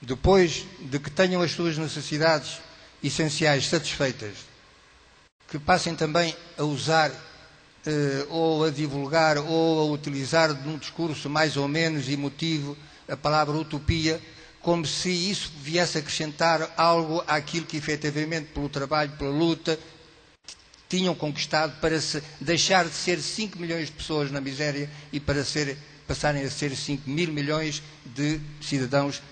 depois de que tenham as suas necessidades essenciais satisfeitas, que passem também a usar eh, ou a divulgar ou a utilizar num discurso mais ou menos emotivo a palavra utopia, como se isso viesse acrescentar algo àquilo que efetivamente pelo trabalho, pela luta, tinham conquistado para se deixar de ser 5 milhões de pessoas na miséria e para ser, passarem a ser 5 mil milhões de cidadãos,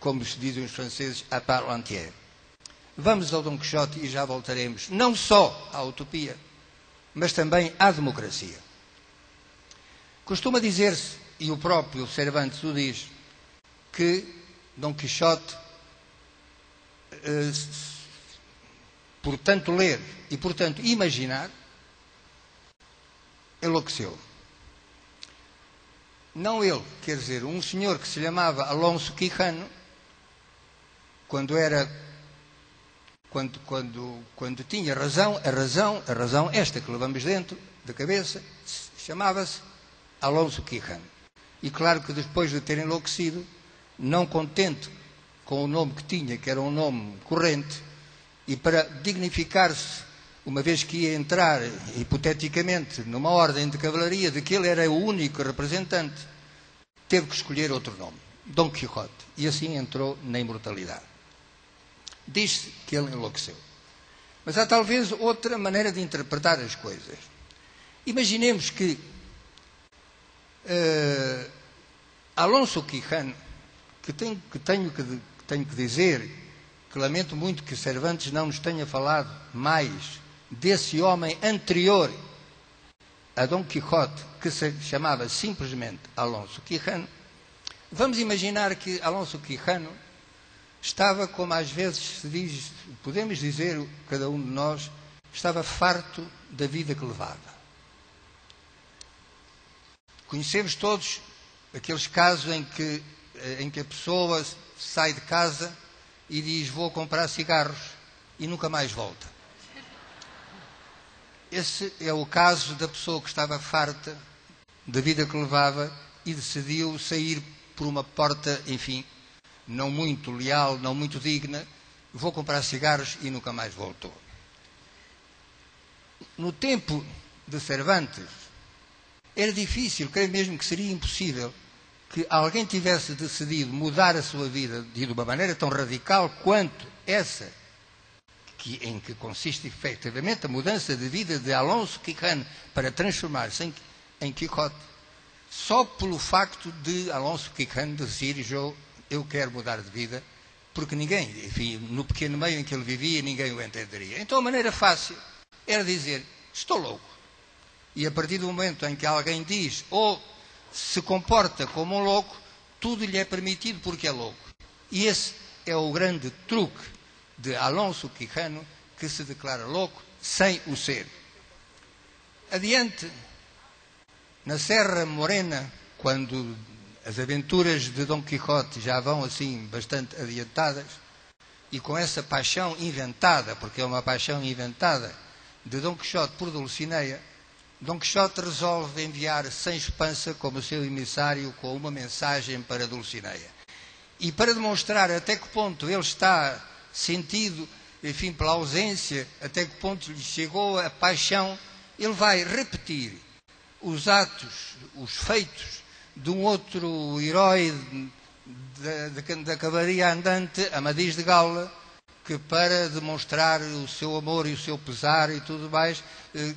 como se dizem os franceses, à part entière. Vamos ao Dom Quixote e já voltaremos não só à utopia, mas também à democracia. Costuma dizer-se, e o próprio Cervantes o diz, que Dom Quixote, eh, portanto, ler e, portanto, imaginar, enlouqueceu. Não ele, quer dizer, um senhor que se chamava Alonso Quijano, quando era quando, quando, quando tinha razão, a razão, a razão esta que levamos dentro da cabeça, chamava-se Alonso Quijano. E claro que depois de ter enlouquecido, não contente com o nome que tinha, que era um nome corrente, e para dignificar-se, uma vez que ia entrar, hipoteticamente, numa ordem de cavalaria, de que ele era o único representante, teve que escolher outro nome, Dom Quixote, e assim entrou na imortalidade. Diz-se que ele enlouqueceu. Mas há talvez outra maneira de interpretar as coisas. Imaginemos que uh, Alonso Quijano, que que, tenho que, tenho que dizer que lamento muito que Cervantes não nos tenha falado mais desse homem anterior a Dom Quixote, que se chamava simplesmente Alonso Quijano, vamos imaginar que Alonso Quijano estava, como às vezes se diz, podemos dizer, cada um de nós, estava farto da vida que levava. Conhecemos todos aqueles casos em que, eh, em que a pessoa sai de casa e diz vou comprar cigarros e nunca mais volta. Esse é o caso da pessoa que estava farta da vida que levava e decidiu sair por uma porta, enfim, não muito leal, não muito digna, vou comprar cigarros e nunca mais voltou. No tempo de Cervantes, era difícil, creio mesmo que seria impossível, que alguém tivesse decidido mudar a sua vida de uma maneira tão radical quanto essa, que, em que consiste efetivamente a mudança de vida de Alonso Quijano para transformar-se em, em só pelo facto de Alonso Quijano decidir eu, eu quero mudar de vida, porque ninguém, enfim, no pequeno meio em que ele vivia, ninguém o entenderia. Então a maneira fácil era dizer, estou louco. E a partir do momento em que alguém diz ou se comporta como um louco, tudo lhe é permitido porque é louco. E esse é o grande truque de Alonso Quijano, que se declara louco sem o ser. Adiante, na Serra Morena, quando as aventuras de Dom Quixote já vão assim bastante adiantadas, e com essa paixão inventada, porque é uma paixão inventada, de Dom Quixote por Dulcinea, Dom Quixote resolve enviar Sancho Pança como seu emissário com uma mensagem para Dulcinea. E para demonstrar até que ponto ele está sentido, enfim, pela ausência, até que ponto lhe chegou a paixão, ele vai repetir os atos, os feitos de um outro herói da, cavalaria andante, Amadis de Gaula, que para demonstrar o seu amor e o seu pesar e tudo mais, eh,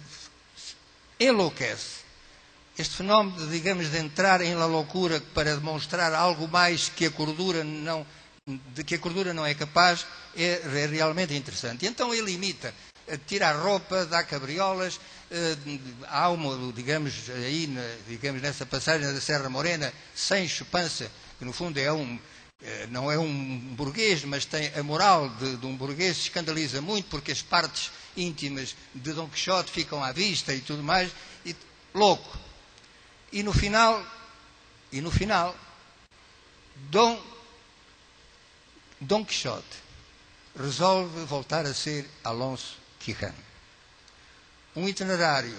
enlouquece. Este fenómeno, digamos, de entrar em la loucura para demonstrar algo mais que a cordura não, de que a cordura não é capaz, é, é realmente interessante. Então ele imita, eh, tira a roupa, dá cabriolas, eh, há uma, digamos, aí, digamos, nessa passagem da Serra Morena, sem chupança, que no fundo é um, eh, não é um burguês, mas tem a moral de, de um burguês, se escandaliza muito porque as partes íntimas de Dom Quixote ficam à vista e tudo mais, e, louco. E no final, e no final, Dom, Dom Quixote resolve voltar a ser Alonso Quijano. Um itinerário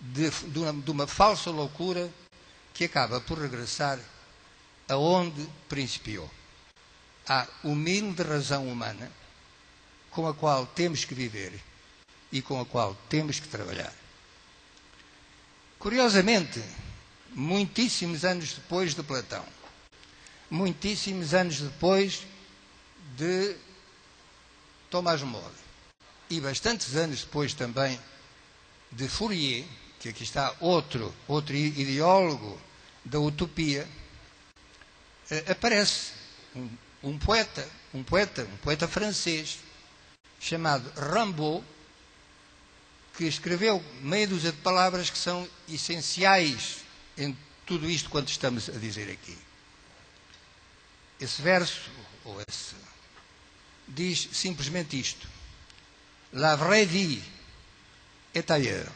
de, de, uma, de uma falsa loucura que acaba por regressar aonde principiou. À humilde razão humana com a qual temos que viver e com a qual temos que trabalhar. Curiosamente, muitíssimos anos depois de Platão, muitíssimos anos depois de Tomás More e bastantes anos depois também de Fourier, que aqui está outro, outro ideólogo da utopia, eh, aparece um, um poeta, um poeta, um poeta francês, chamado Rambaud, que escreveu meia dúzia de palavras que são essenciais em tudo isto quanto estamos a dizer aqui. Esse verso, ou esse, diz simplesmente isto: La vraie vie est ailleurs.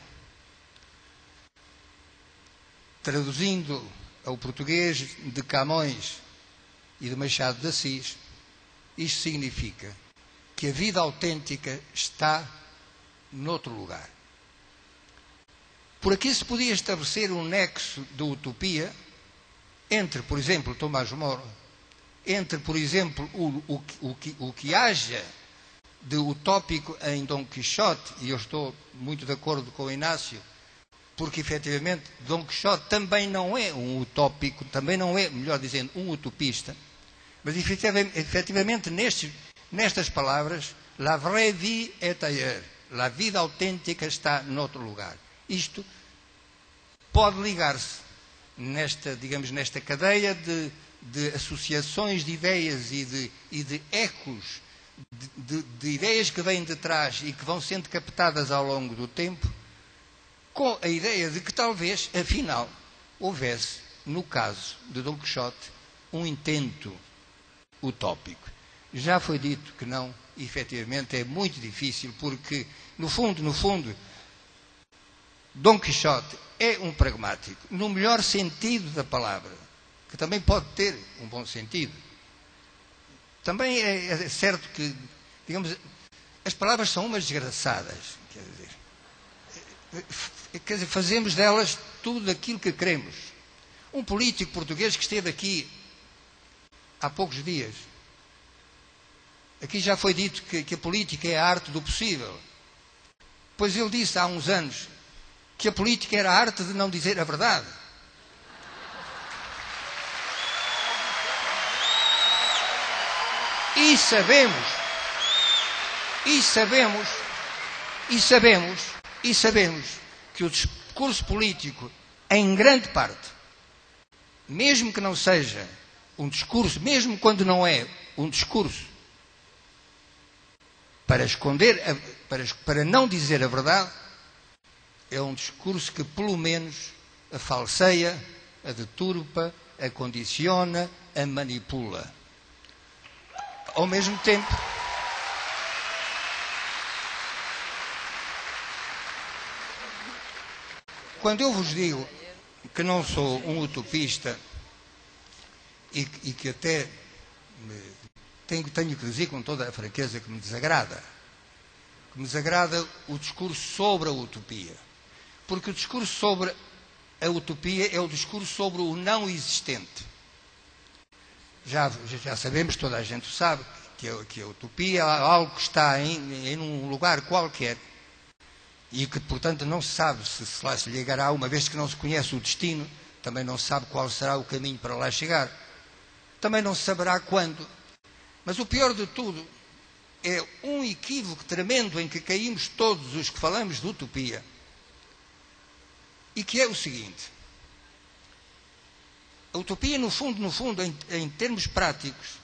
Traduzindo ao português de Camões e de Machado de Assis, Isto significa que a vida autêntica está noutro lugar. Por aqui se podia estabelecer um nexo de utopia entre, por exemplo, Tomás Moro, entre, por exemplo, o, o, o, que, o que haja de utópico em Dom Quixote, e eu estou muito de acordo com o Inácio, porque efetivamente Dom Quixote também não é um utópico, também não é, melhor dizendo, um utopista, mas efetivamente, efetivamente nestas palavras, la vraie vie est ailleurs, a vida autêntica está noutro lugar. Isto pode ligar-se nesta, digamos, nesta cadeia de, de associações de ideias e de, e de ecos de, de, de, ideias que vêm de trás e que vão sendo captadas ao longo do tempo, com a ideia de que talvez, afinal, houvesse, no caso de Dom Quixote, um intento utópico. Já foi dito que não, efetivamente é muito difícil, porque, no fundo, no fundo, Dom Quixote é um pragmático, no melhor sentido da palavra, que também pode ter um bom sentido. Também é, é certo que, digamos, as palavras são umas desgraçadas. Quer dizer, quer dizer, fazemos delas tudo aquilo que queremos. Um político português que esteve aqui há poucos dias. Aqui já foi dito que, que a política é a arte do possível. Pois ele disse há uns anos que a política era a arte de não dizer a verdade. E sabemos, e sabemos, e sabemos, e sabemos que o discurso político, em grande parte, mesmo que não seja um discurso, mesmo quando não é um discurso para esconder, para, para não dizer a verdade, é um discurso que pelo menos a falseia, a deturpa, a condiciona, a manipula ao mesmo tempo. Quando eu vos digo que não sou um utopista e, e que até tenho, tenho que dizer com toda a franqueza que me desagrada, que me desagrada o discurso sobre a utopia. Porque o discurso sobre a utopia é o discurso sobre o não existente. Já, já sabemos, toda a gente sabe, que que a utopia é algo que está em, em um lugar qualquer e que, portanto, não se sabe se, se lá se ligará, uma vez que não se conhece o destino, também não se sabe qual será o caminho para lá chegar. Também não se saberá quando. Mas o pior de tudo é um equívoco tremendo em que caímos todos os que falamos de utopia. E que é o seguinte: a utopia, no fundo, no fundo, em, em termos práticos,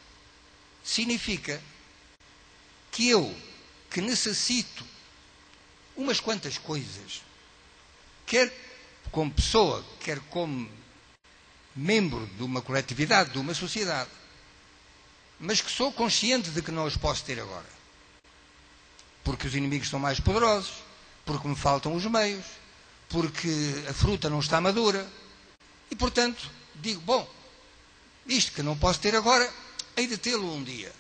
significa que eu, que necessito umas quantas coisas, quer como pessoa, quer como membro de uma coletividade, de uma sociedade, mas que sou consciente de que não os posso ter agora. Porque os inimigos são mais poderosos, porque me faltam os meios, porque a fruta não está madura, e portanto digo, bom, isto que não posso ter agora, hei de tê-lo um dia.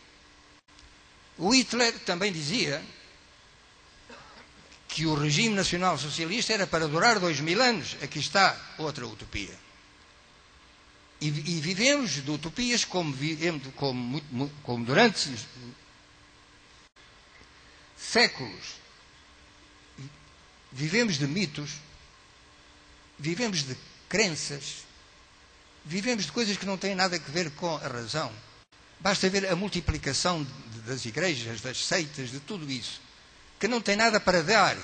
O Hitler também dizia que o regime nacional socialista era para durar dois mil anos. Aqui está outra utopia. E, e vivemos de utopias como, como, como durante séculos. Vivemos de mitos, vivemos de crenças, Vivemos de coisas que não têm nada a ver com a razão. Basta ver a multiplicação das igrejas, das seitas, de tudo isso, que não tem nada para dar,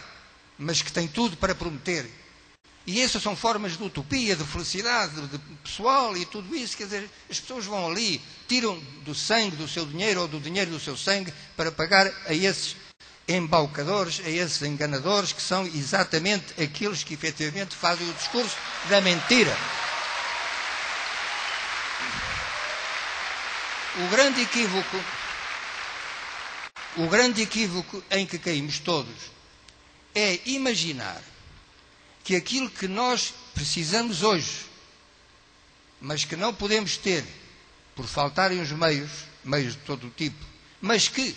mas que tem tudo para prometer. E essas são formas de utopia, de felicidade de pessoal e tudo isso. Quer dizer, as pessoas vão ali, tiram do sangue do seu dinheiro ou do dinheiro do seu sangue para pagar a esses embaucadores, a esses enganadores, que são exatamente aqueles que efetivamente fazem o discurso da mentira. O grande equívoco, o grande equívoco em que caímos todos é imaginar que aquilo que nós precisamos hoje, mas que não podemos ter por faltarem os meios, meios de todo o tipo, mas que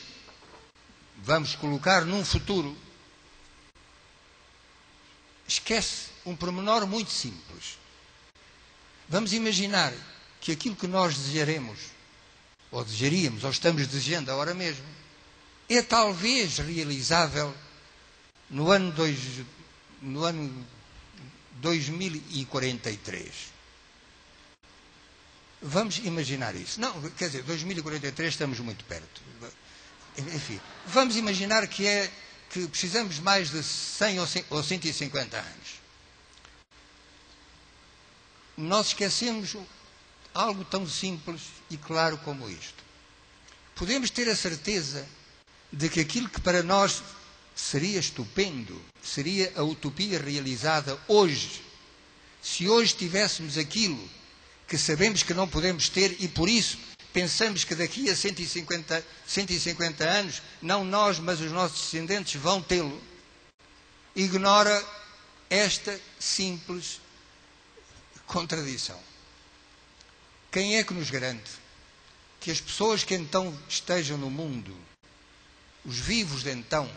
vamos colocar num futuro, esquece um pormenor muito simples. Vamos imaginar que aquilo que nós desejaremos, ou desejaríamos, ou estamos desejando agora mesmo, é talvez realizável no ano, dois, no ano 2043. Vamos imaginar isso. Não, quer dizer, 2043 estamos muito perto. Enfim, vamos imaginar que é que precisamos mais de 100 ou 150 anos. Nós esquecemos algo tão simples e claro como isto. Podemos ter a certeza de que aquilo que para nós seria estupendo, seria a utopia realizada hoje, se hoje tivéssemos aquilo que sabemos que não podemos ter e por isso pensamos que daqui a 150, 150 anos, não nós, mas os nossos descendentes vão tê-lo, ignora esta simples contradição. Quem é que nos garante que as pessoas que então estejam no mundo, os vivos de então,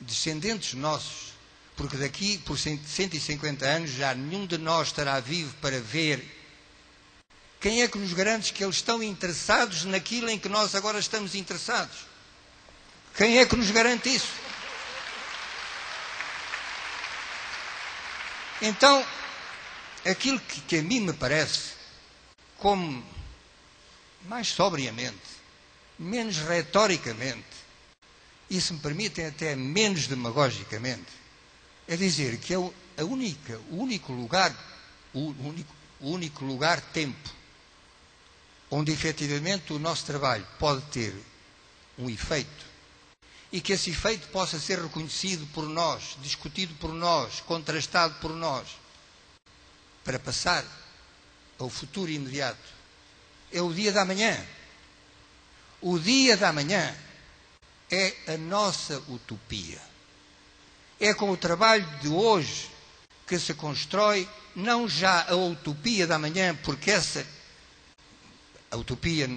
descendentes nossos, porque daqui por 150 anos já nenhum de nós estará vivo para ver. Quem é que nos garante que eles estão interessados naquilo em que nós agora estamos interessados? Quem é que nos garante isso? Então, aquilo que, que a mim me parece, como mais sobriamente, menos retoricamente, e se me permitem até menos demagogicamente, é dizer que é a única, o único lugar, o único, o único lugar tempo onde efetivamente o nosso trabalho pode ter um efeito e que esse efeito possa ser reconhecido por nós, discutido por nós, contrastado por nós, para passar ao futuro imediato, é o dia da manhã. O dia da manhã é a nossa utopia. É com o trabalho de hoje que se constrói não já a utopia da manhã, porque essa a utopia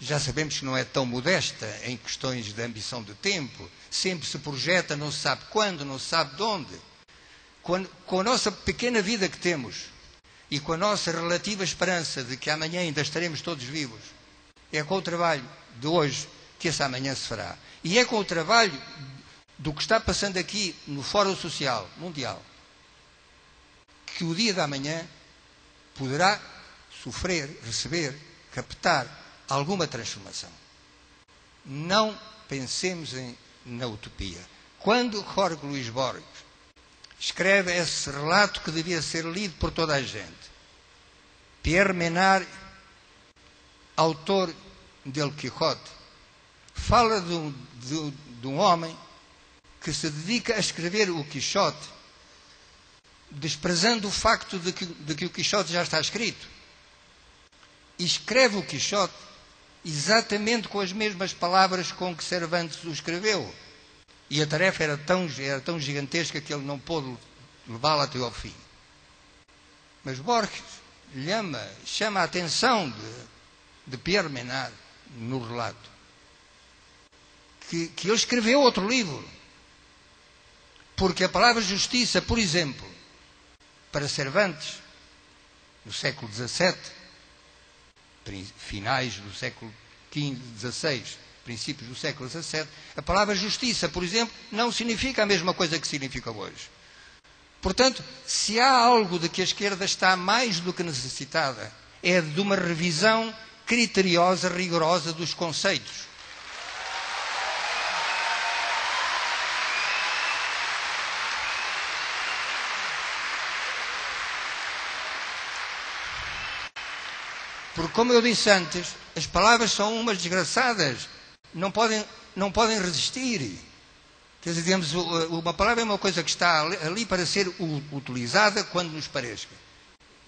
já sabemos que não é tão modesta em questões de ambição de tempo, sempre se projeta, não se sabe quando, não se sabe de onde. Com a, nossa pequena vida que temos e com a nossa relativa esperança de que amanhã ainda estaremos todos vivos, é com o trabalho de hoje que esse amanhã se fará. E é com o trabalho do que está passando aqui no Fórum Social Mundial que o dia da manhã poderá sofrer, receber, captar alguma transformação. Não pensemos em, na utopia. Quando Jorge Luís Borges escreve esse relato que devia ser lido por toda a gente, Pierre Menard, autor de El Quijote, fala de um, de, de um homem que se dedica a escrever o Quixote, desprezando o facto de que, de que o Quixote já está escrito. E escreve o Quixote exatamente com as mesmas palavras com que Cervantes o escreveu. E a tarefa era tão, era tão gigantesca que ele não pôde levá-la até ao fim. Mas Borges chama, chama a atenção de, de Pierre Menard no relato que, que ele escreveu outro livro. Porque a palavra justiça, por exemplo, para Cervantes, no século XVII, finais do século XV, XVI, princípios do século XVII, a palavra justiça, por exemplo, não significa a mesma coisa que significa hoje. Portanto, se há algo de que a esquerda está mais do que necessitada, é de uma revisão criteriosa, rigorosa dos conceitos. Porque, como eu disse antes, as palavras são umas desgraçadas, não podem, não podem resistir. Quer dizer, digamos, uma palavra é uma coisa que está ali para ser utilizada quando nos pareça.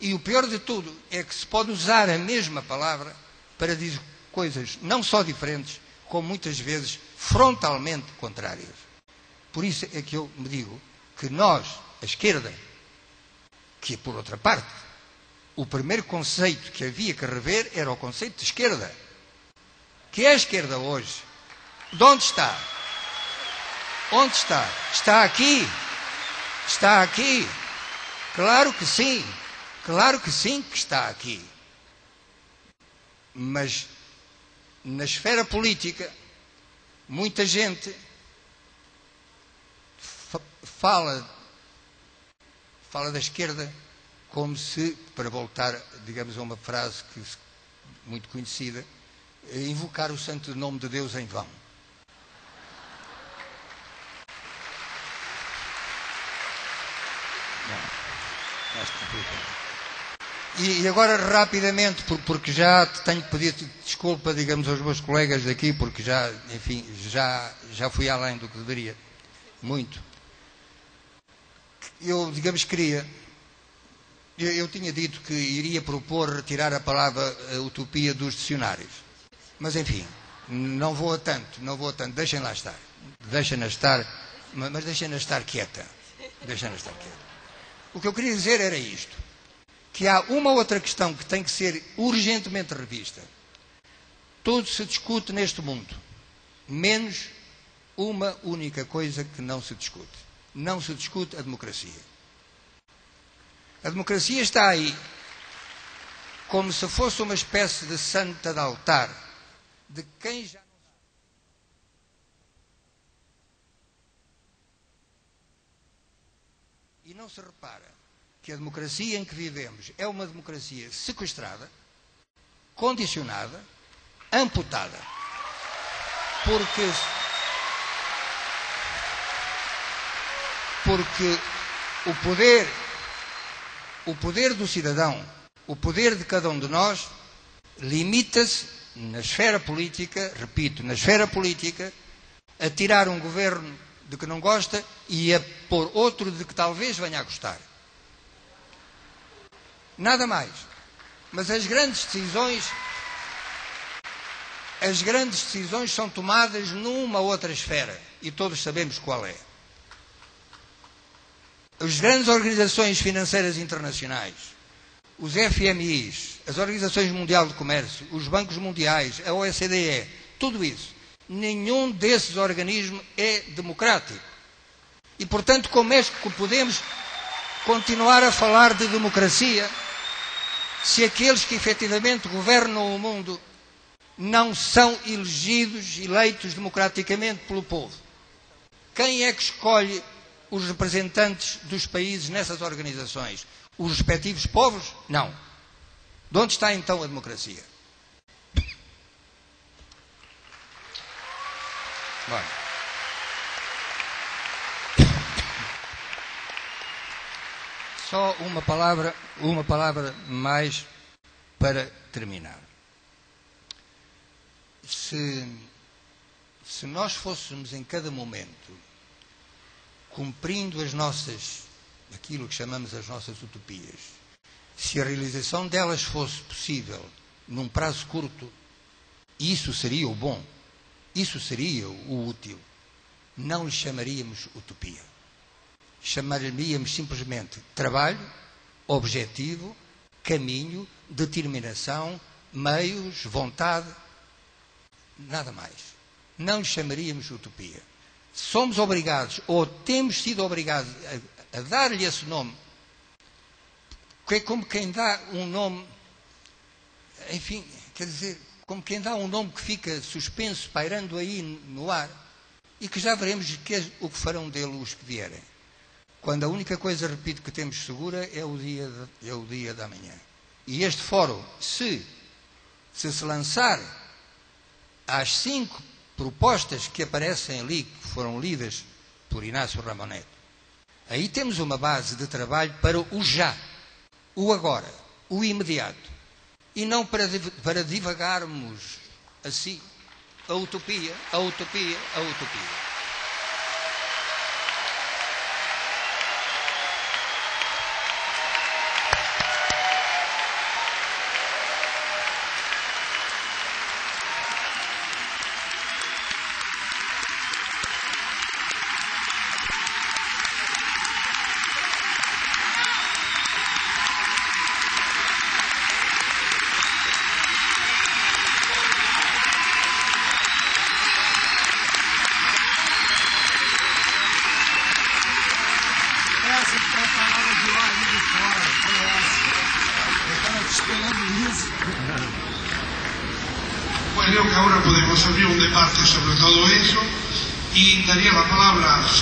E o pior de tudo é que se pode usar a mesma palavra para dizer coisas não só diferentes, como muitas vezes frontalmente contrárias. Por isso é que eu me digo que nós, a esquerda, que por outra parte o primeiro conceito que havia que rever era o conceito de esquerda. que é a esquerda hoje, de onde está? Onde está? Está aqui. Está aqui. Claro que sim. Claro que sim que está aqui. Mas na esfera política, muita gente fala, fala da esquerda como se, para voltar, digamos, a uma frase que, muito conhecida, invocar o santo nome de Deus em vão. E, agora rapidamente, porque já tenho que pedir desculpa, digamos, aos meus colegas daqui, porque já, enfim, já, já fui além do que deveria. Muito. Eu, digamos, queria. Eu, eu tinha dito que iria propor retirar a palavra a utopia dos dicionários. Mas, enfim, não vou a tanto, não vou a tanto. Deixem lá estar. Deixem-na estar, mas deixem-na estar quieta. Deixem-na estar quieta. O que eu queria dizer era isto: que há uma outra questão que tem que ser urgentemente revista. Tudo se discute neste mundo, menos uma única coisa que não se discute. Não se discute a democracia. A democracia está aí como se fosse uma espécie de santa de altar, de quem já E não se repara que a democracia em que vivemos é uma democracia sequestrada, condicionada, amputada. Porque. Porque o poder, o poder do cidadão, o poder de cada um de nós, limita-se na esfera política, repito, na esfera política, a tirar um governo de que não gosta e a pôr outro de que talvez venha a gostar. Nada mais. Mas as grandes decisões as grandes decisões são tomadas numa outra esfera e todos sabemos qual é. As grandes organizações financeiras internacionais, os FMIs, as Organizações Mundial de Comércio, os bancos mundiais, a OECDE, tudo isso nenhum desses organismos é democrático. E, portanto, como é que podemos continuar a falar de democracia se aqueles que efetivamente governam o mundo não são elegidos, eleitos democraticamente pelo povo? Quem é que escolhe os representantes dos países nessas organizações? Os respectivos povos? Não. De onde está então a democracia? Vai. Só uma palavra, uma palavra mais para terminar. Se, se nós fôssemos em cada momento cumprindo as nossas, aquilo que chamamos as nossas utopias, se a realização delas fosse possível num prazo curto, isso seria o bom. Isso seria o útil. Não lhe chamaríamos utopia. Chamaríamos simplesmente trabalho, objetivo, caminho, determinação, meios, vontade, nada mais. Não lhe chamaríamos utopia. Somos obrigados, ou temos sido obrigados a, a dar-lhe esse nome, que é como quem dá um nome, enfim, quer dizer, como quem dá um nome que fica suspenso, pairando aí no ar, e que já veremos que é o que farão dele os que vierem. Quando a única coisa, repito, que temos segura é o dia, de, é o dia da manhã. E este fórum, se, se se lançar às cinco propostas que aparecem ali, que foram lidas por Inácio Ramonet, aí temos uma base de trabalho para o já, o agora, o imediato e não para, para divagarmos assim a utopia, a utopia, a utopia.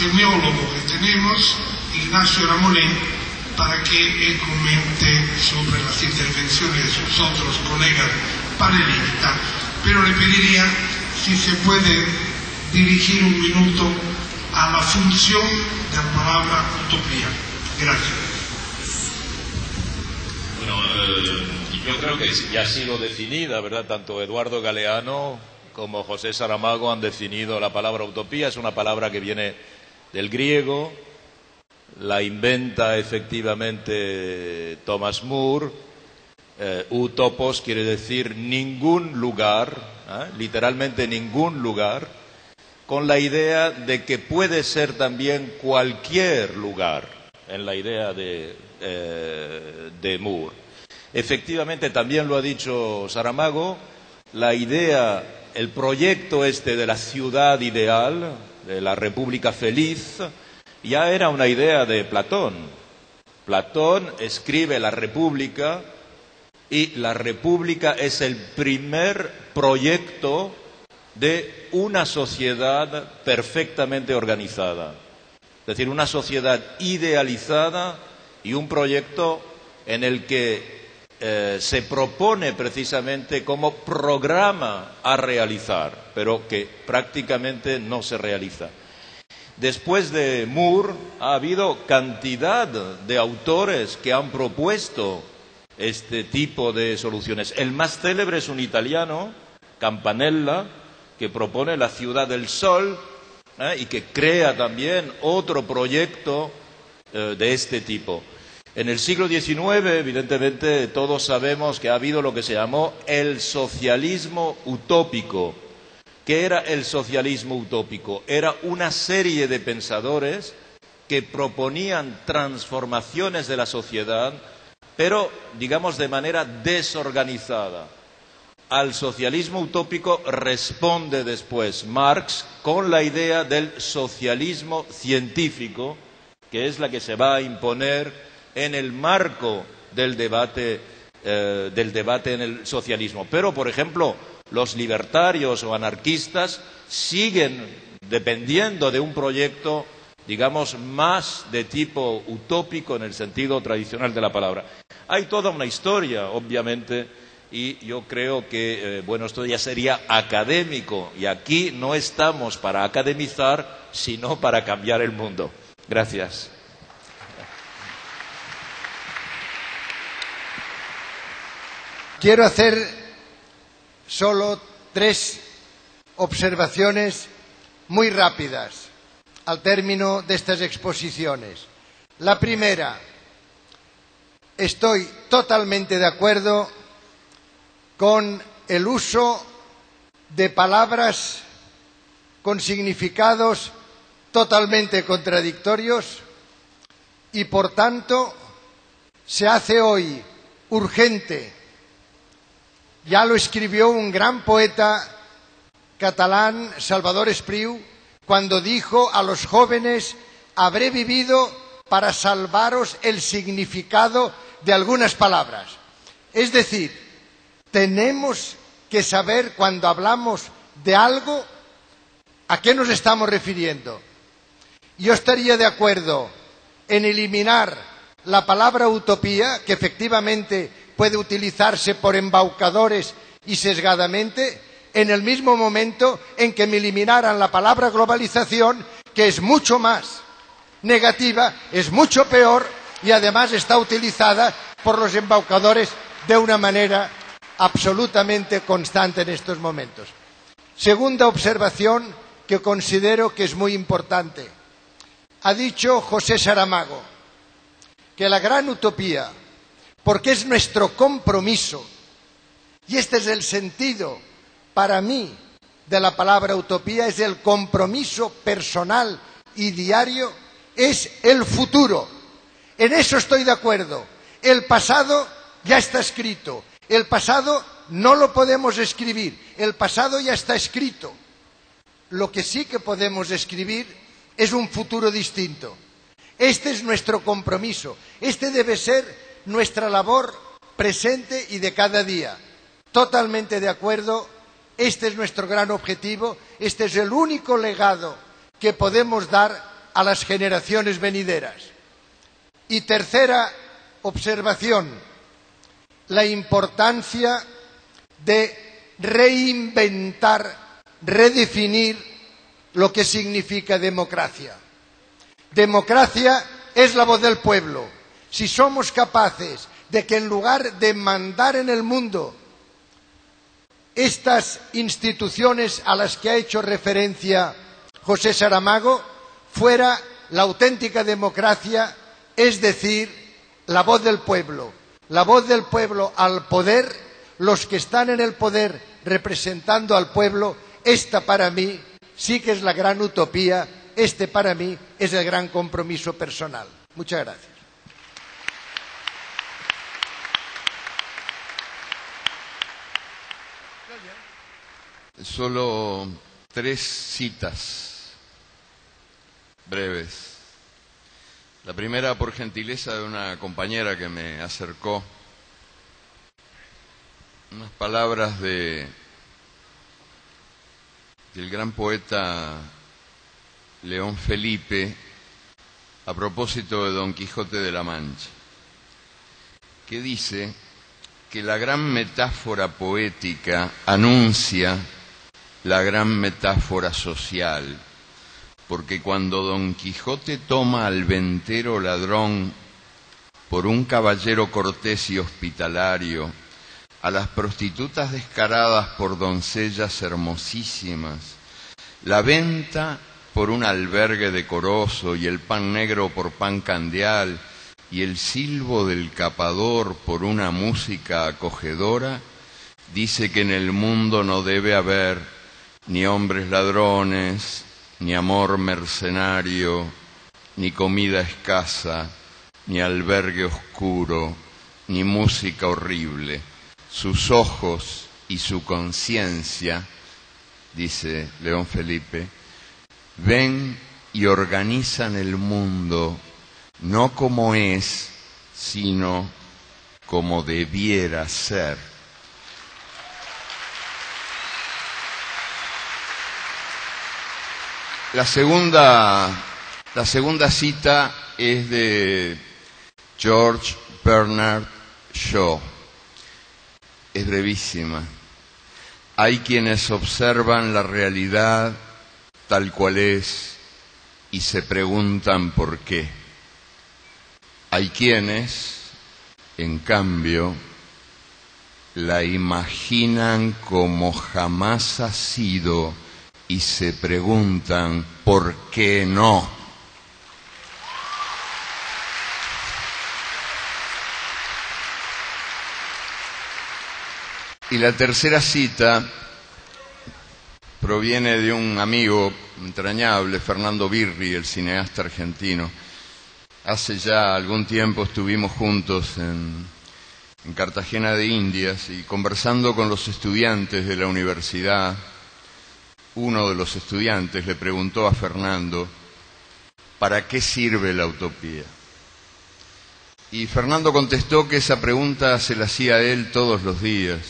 Semiólogo que tenemos, Ignacio Ramonet, para que él comente sobre las intervenciones de sus otros colegas panelistas. Pero le pediría si se puede dirigir un minuto a la función de la palabra utopía. Gracias. Bueno, eh, yo creo que ya ha sido definida, ¿verdad? Tanto Eduardo Galeano como José Saramago han definido la palabra utopía. Es una palabra que viene del griego, la inventa efectivamente Thomas Moore. Eh, utopos quiere decir ningún lugar, ¿eh? literalmente ningún lugar, con la idea de que puede ser también cualquier lugar, en la idea de, eh, de Moore. Efectivamente, también lo ha dicho Saramago, la idea, el proyecto este de la ciudad ideal, de la república feliz, ya era una idea de Platón. Platón escribe la república y la república es el primer proyecto de una sociedad perfectamente organizada. Es decir, una sociedad idealizada y un proyecto en el que eh, se propone precisamente como programa a realizar, pero que prácticamente no se realiza. Después de Moore ha habido cantidad de autores que han propuesto este tipo de soluciones. El más célebre es un italiano, Campanella, que propone la ciudad del sol ¿eh? y que crea también otro proyecto eh, de este tipo. En el siglo XIX, evidentemente, todos sabemos que ha habido lo que se llamó el socialismo utópico. ¿Qué era el socialismo utópico? Era una serie de pensadores que proponían transformaciones de la sociedad, pero, digamos, de manera desorganizada. Al socialismo utópico responde después Marx con la idea del socialismo científico, que es la que se va a imponer en el marco del debate, eh, del debate en el socialismo. Pero, por ejemplo, los libertarios o anarquistas siguen dependiendo de un proyecto, digamos, más de tipo utópico en el sentido tradicional de la palabra. Hay toda una historia, obviamente, y yo creo que, eh, bueno, esto ya sería académico, y aquí no estamos para academizar, sino para cambiar el mundo. Gracias. Quiero hacer solo tres observaciones muy rápidas al término de estas exposiciones. La primera, estoy totalmente de acuerdo con el uso de palabras con significados totalmente contradictorios y, por tanto, se hace hoy urgente ya lo escribió un gran poeta catalán, Salvador Espriu, cuando dijo a los jóvenes, habré vivido para salvaros el significado de algunas palabras. Es decir, tenemos que saber cuando hablamos de algo a qué nos estamos refiriendo. Yo estaría de acuerdo en eliminar la palabra utopía, que efectivamente puede utilizarse por embaucadores y sesgadamente en el mismo momento en que me eliminaran la palabra globalización, que es mucho más negativa, es mucho peor y además está utilizada por los embaucadores de una manera absolutamente constante en estos momentos. Segunda observación que considero que es muy importante. Ha dicho José Saramago que la gran utopía porque es nuestro compromiso. Y este es el sentido, para mí, de la palabra utopía, es el compromiso personal y diario, es el futuro. En eso estoy de acuerdo. El pasado ya está escrito. El pasado no lo podemos escribir. El pasado ya está escrito. Lo que sí que podemos escribir es un futuro distinto. Este es nuestro compromiso. Este debe ser nuestra labor presente y de cada día. Totalmente de acuerdo, este es nuestro gran objetivo, este es el único legado que podemos dar a las generaciones venideras. Y tercera observación, la importancia de reinventar, redefinir lo que significa democracia. Democracia es la voz del pueblo. Si somos capaces de que en lugar de mandar en el mundo estas instituciones a las que ha hecho referencia José Saramago, fuera la auténtica democracia, es decir, la voz del pueblo. La voz del pueblo al poder, los que están en el poder representando al pueblo, esta para mí sí que es la gran utopía, este para mí es el gran compromiso personal. Muchas gracias. Solo tres citas breves. La primera por gentileza de una compañera que me acercó unas palabras de del gran poeta León Felipe a propósito de Don Quijote de la Mancha, que dice que la gran metáfora poética anuncia la gran metáfora social, porque cuando Don Quijote toma al ventero ladrón por un caballero cortés y hospitalario, a las prostitutas descaradas por doncellas hermosísimas, la venta por un albergue decoroso y el pan negro por pan candeal y el silbo del capador por una música acogedora, dice que en el mundo no debe haber ni hombres ladrones, ni amor mercenario, ni comida escasa, ni albergue oscuro, ni música horrible sus ojos y su conciencia, dice León Felipe, ven y organizan el mundo no como es, sino como debiera ser. La segunda, la segunda cita es de George Bernard Shaw es brevísima. Hay quienes observan la realidad tal cual es y se preguntan por qué. Hay quienes, en cambio, la imaginan como jamás ha sido y se preguntan por qué no. Y la tercera cita proviene de un amigo entrañable, Fernando Birri, el cineasta argentino. Hace ya algún tiempo estuvimos juntos en, en Cartagena de Indias y conversando con los estudiantes de la universidad, uno de los estudiantes le preguntó a Fernando, ¿para qué sirve la utopía? Y Fernando contestó que esa pregunta se la hacía a él todos los días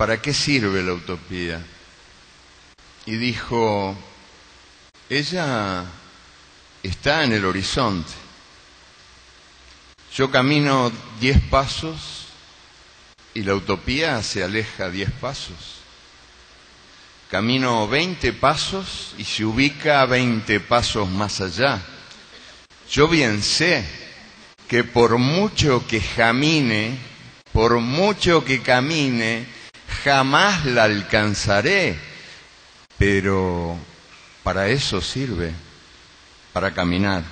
¿para qué sirve la utopía? Y dijo, ella está en el horizonte. Yo camino diez pasos y la utopía se aleja diez pasos. Camino veinte pasos y se ubica veinte pasos más allá. Yo bien sé que por mucho que camine, por mucho que camine, jamás la alcanzaré, pero para eso sirve, para caminar.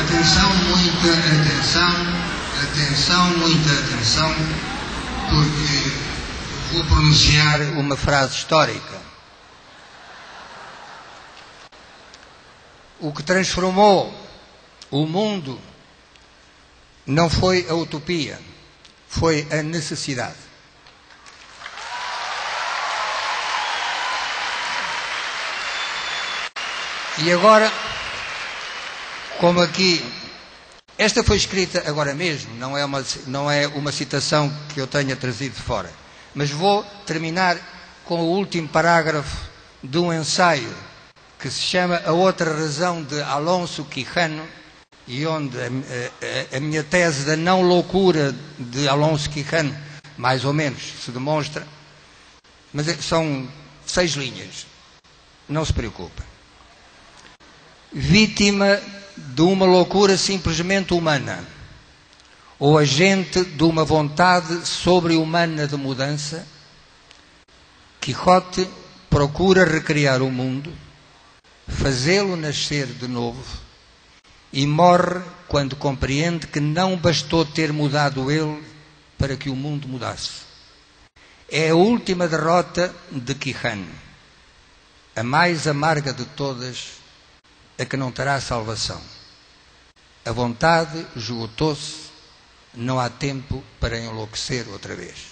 atenção, muita atenção, atenção, muita atenção, porque vou pronunciar uma frase histórica. O que transformou o mundo não foi a utopia, foi a necessidade. E agora como aqui, esta foi escrita agora mesmo, não é uma, não é uma citação que eu tenha trazido de fora, mas vou terminar com o último parágrafo de um ensaio que se chama A Outra Razão de Alonso Quijano, e onde a, a, a minha tese da não loucura de Alonso Quijano, mais ou menos, se demonstra, mas é- são seis linhas. Não se preocupe. Vítima de uma loucura simplesmente humana, ou agente de uma vontade sobre-humana de mudança, Quixote procura recriar o mundo, fazê-lo nascer de novo, e morre quando compreende que não bastou ter mudado ele para que o mundo mudasse. É a última derrota de Quijano, a mais amarga de todas, a que não terá salvação. A vontade esgotou-se, não há tempo para enlouquecer outra vez.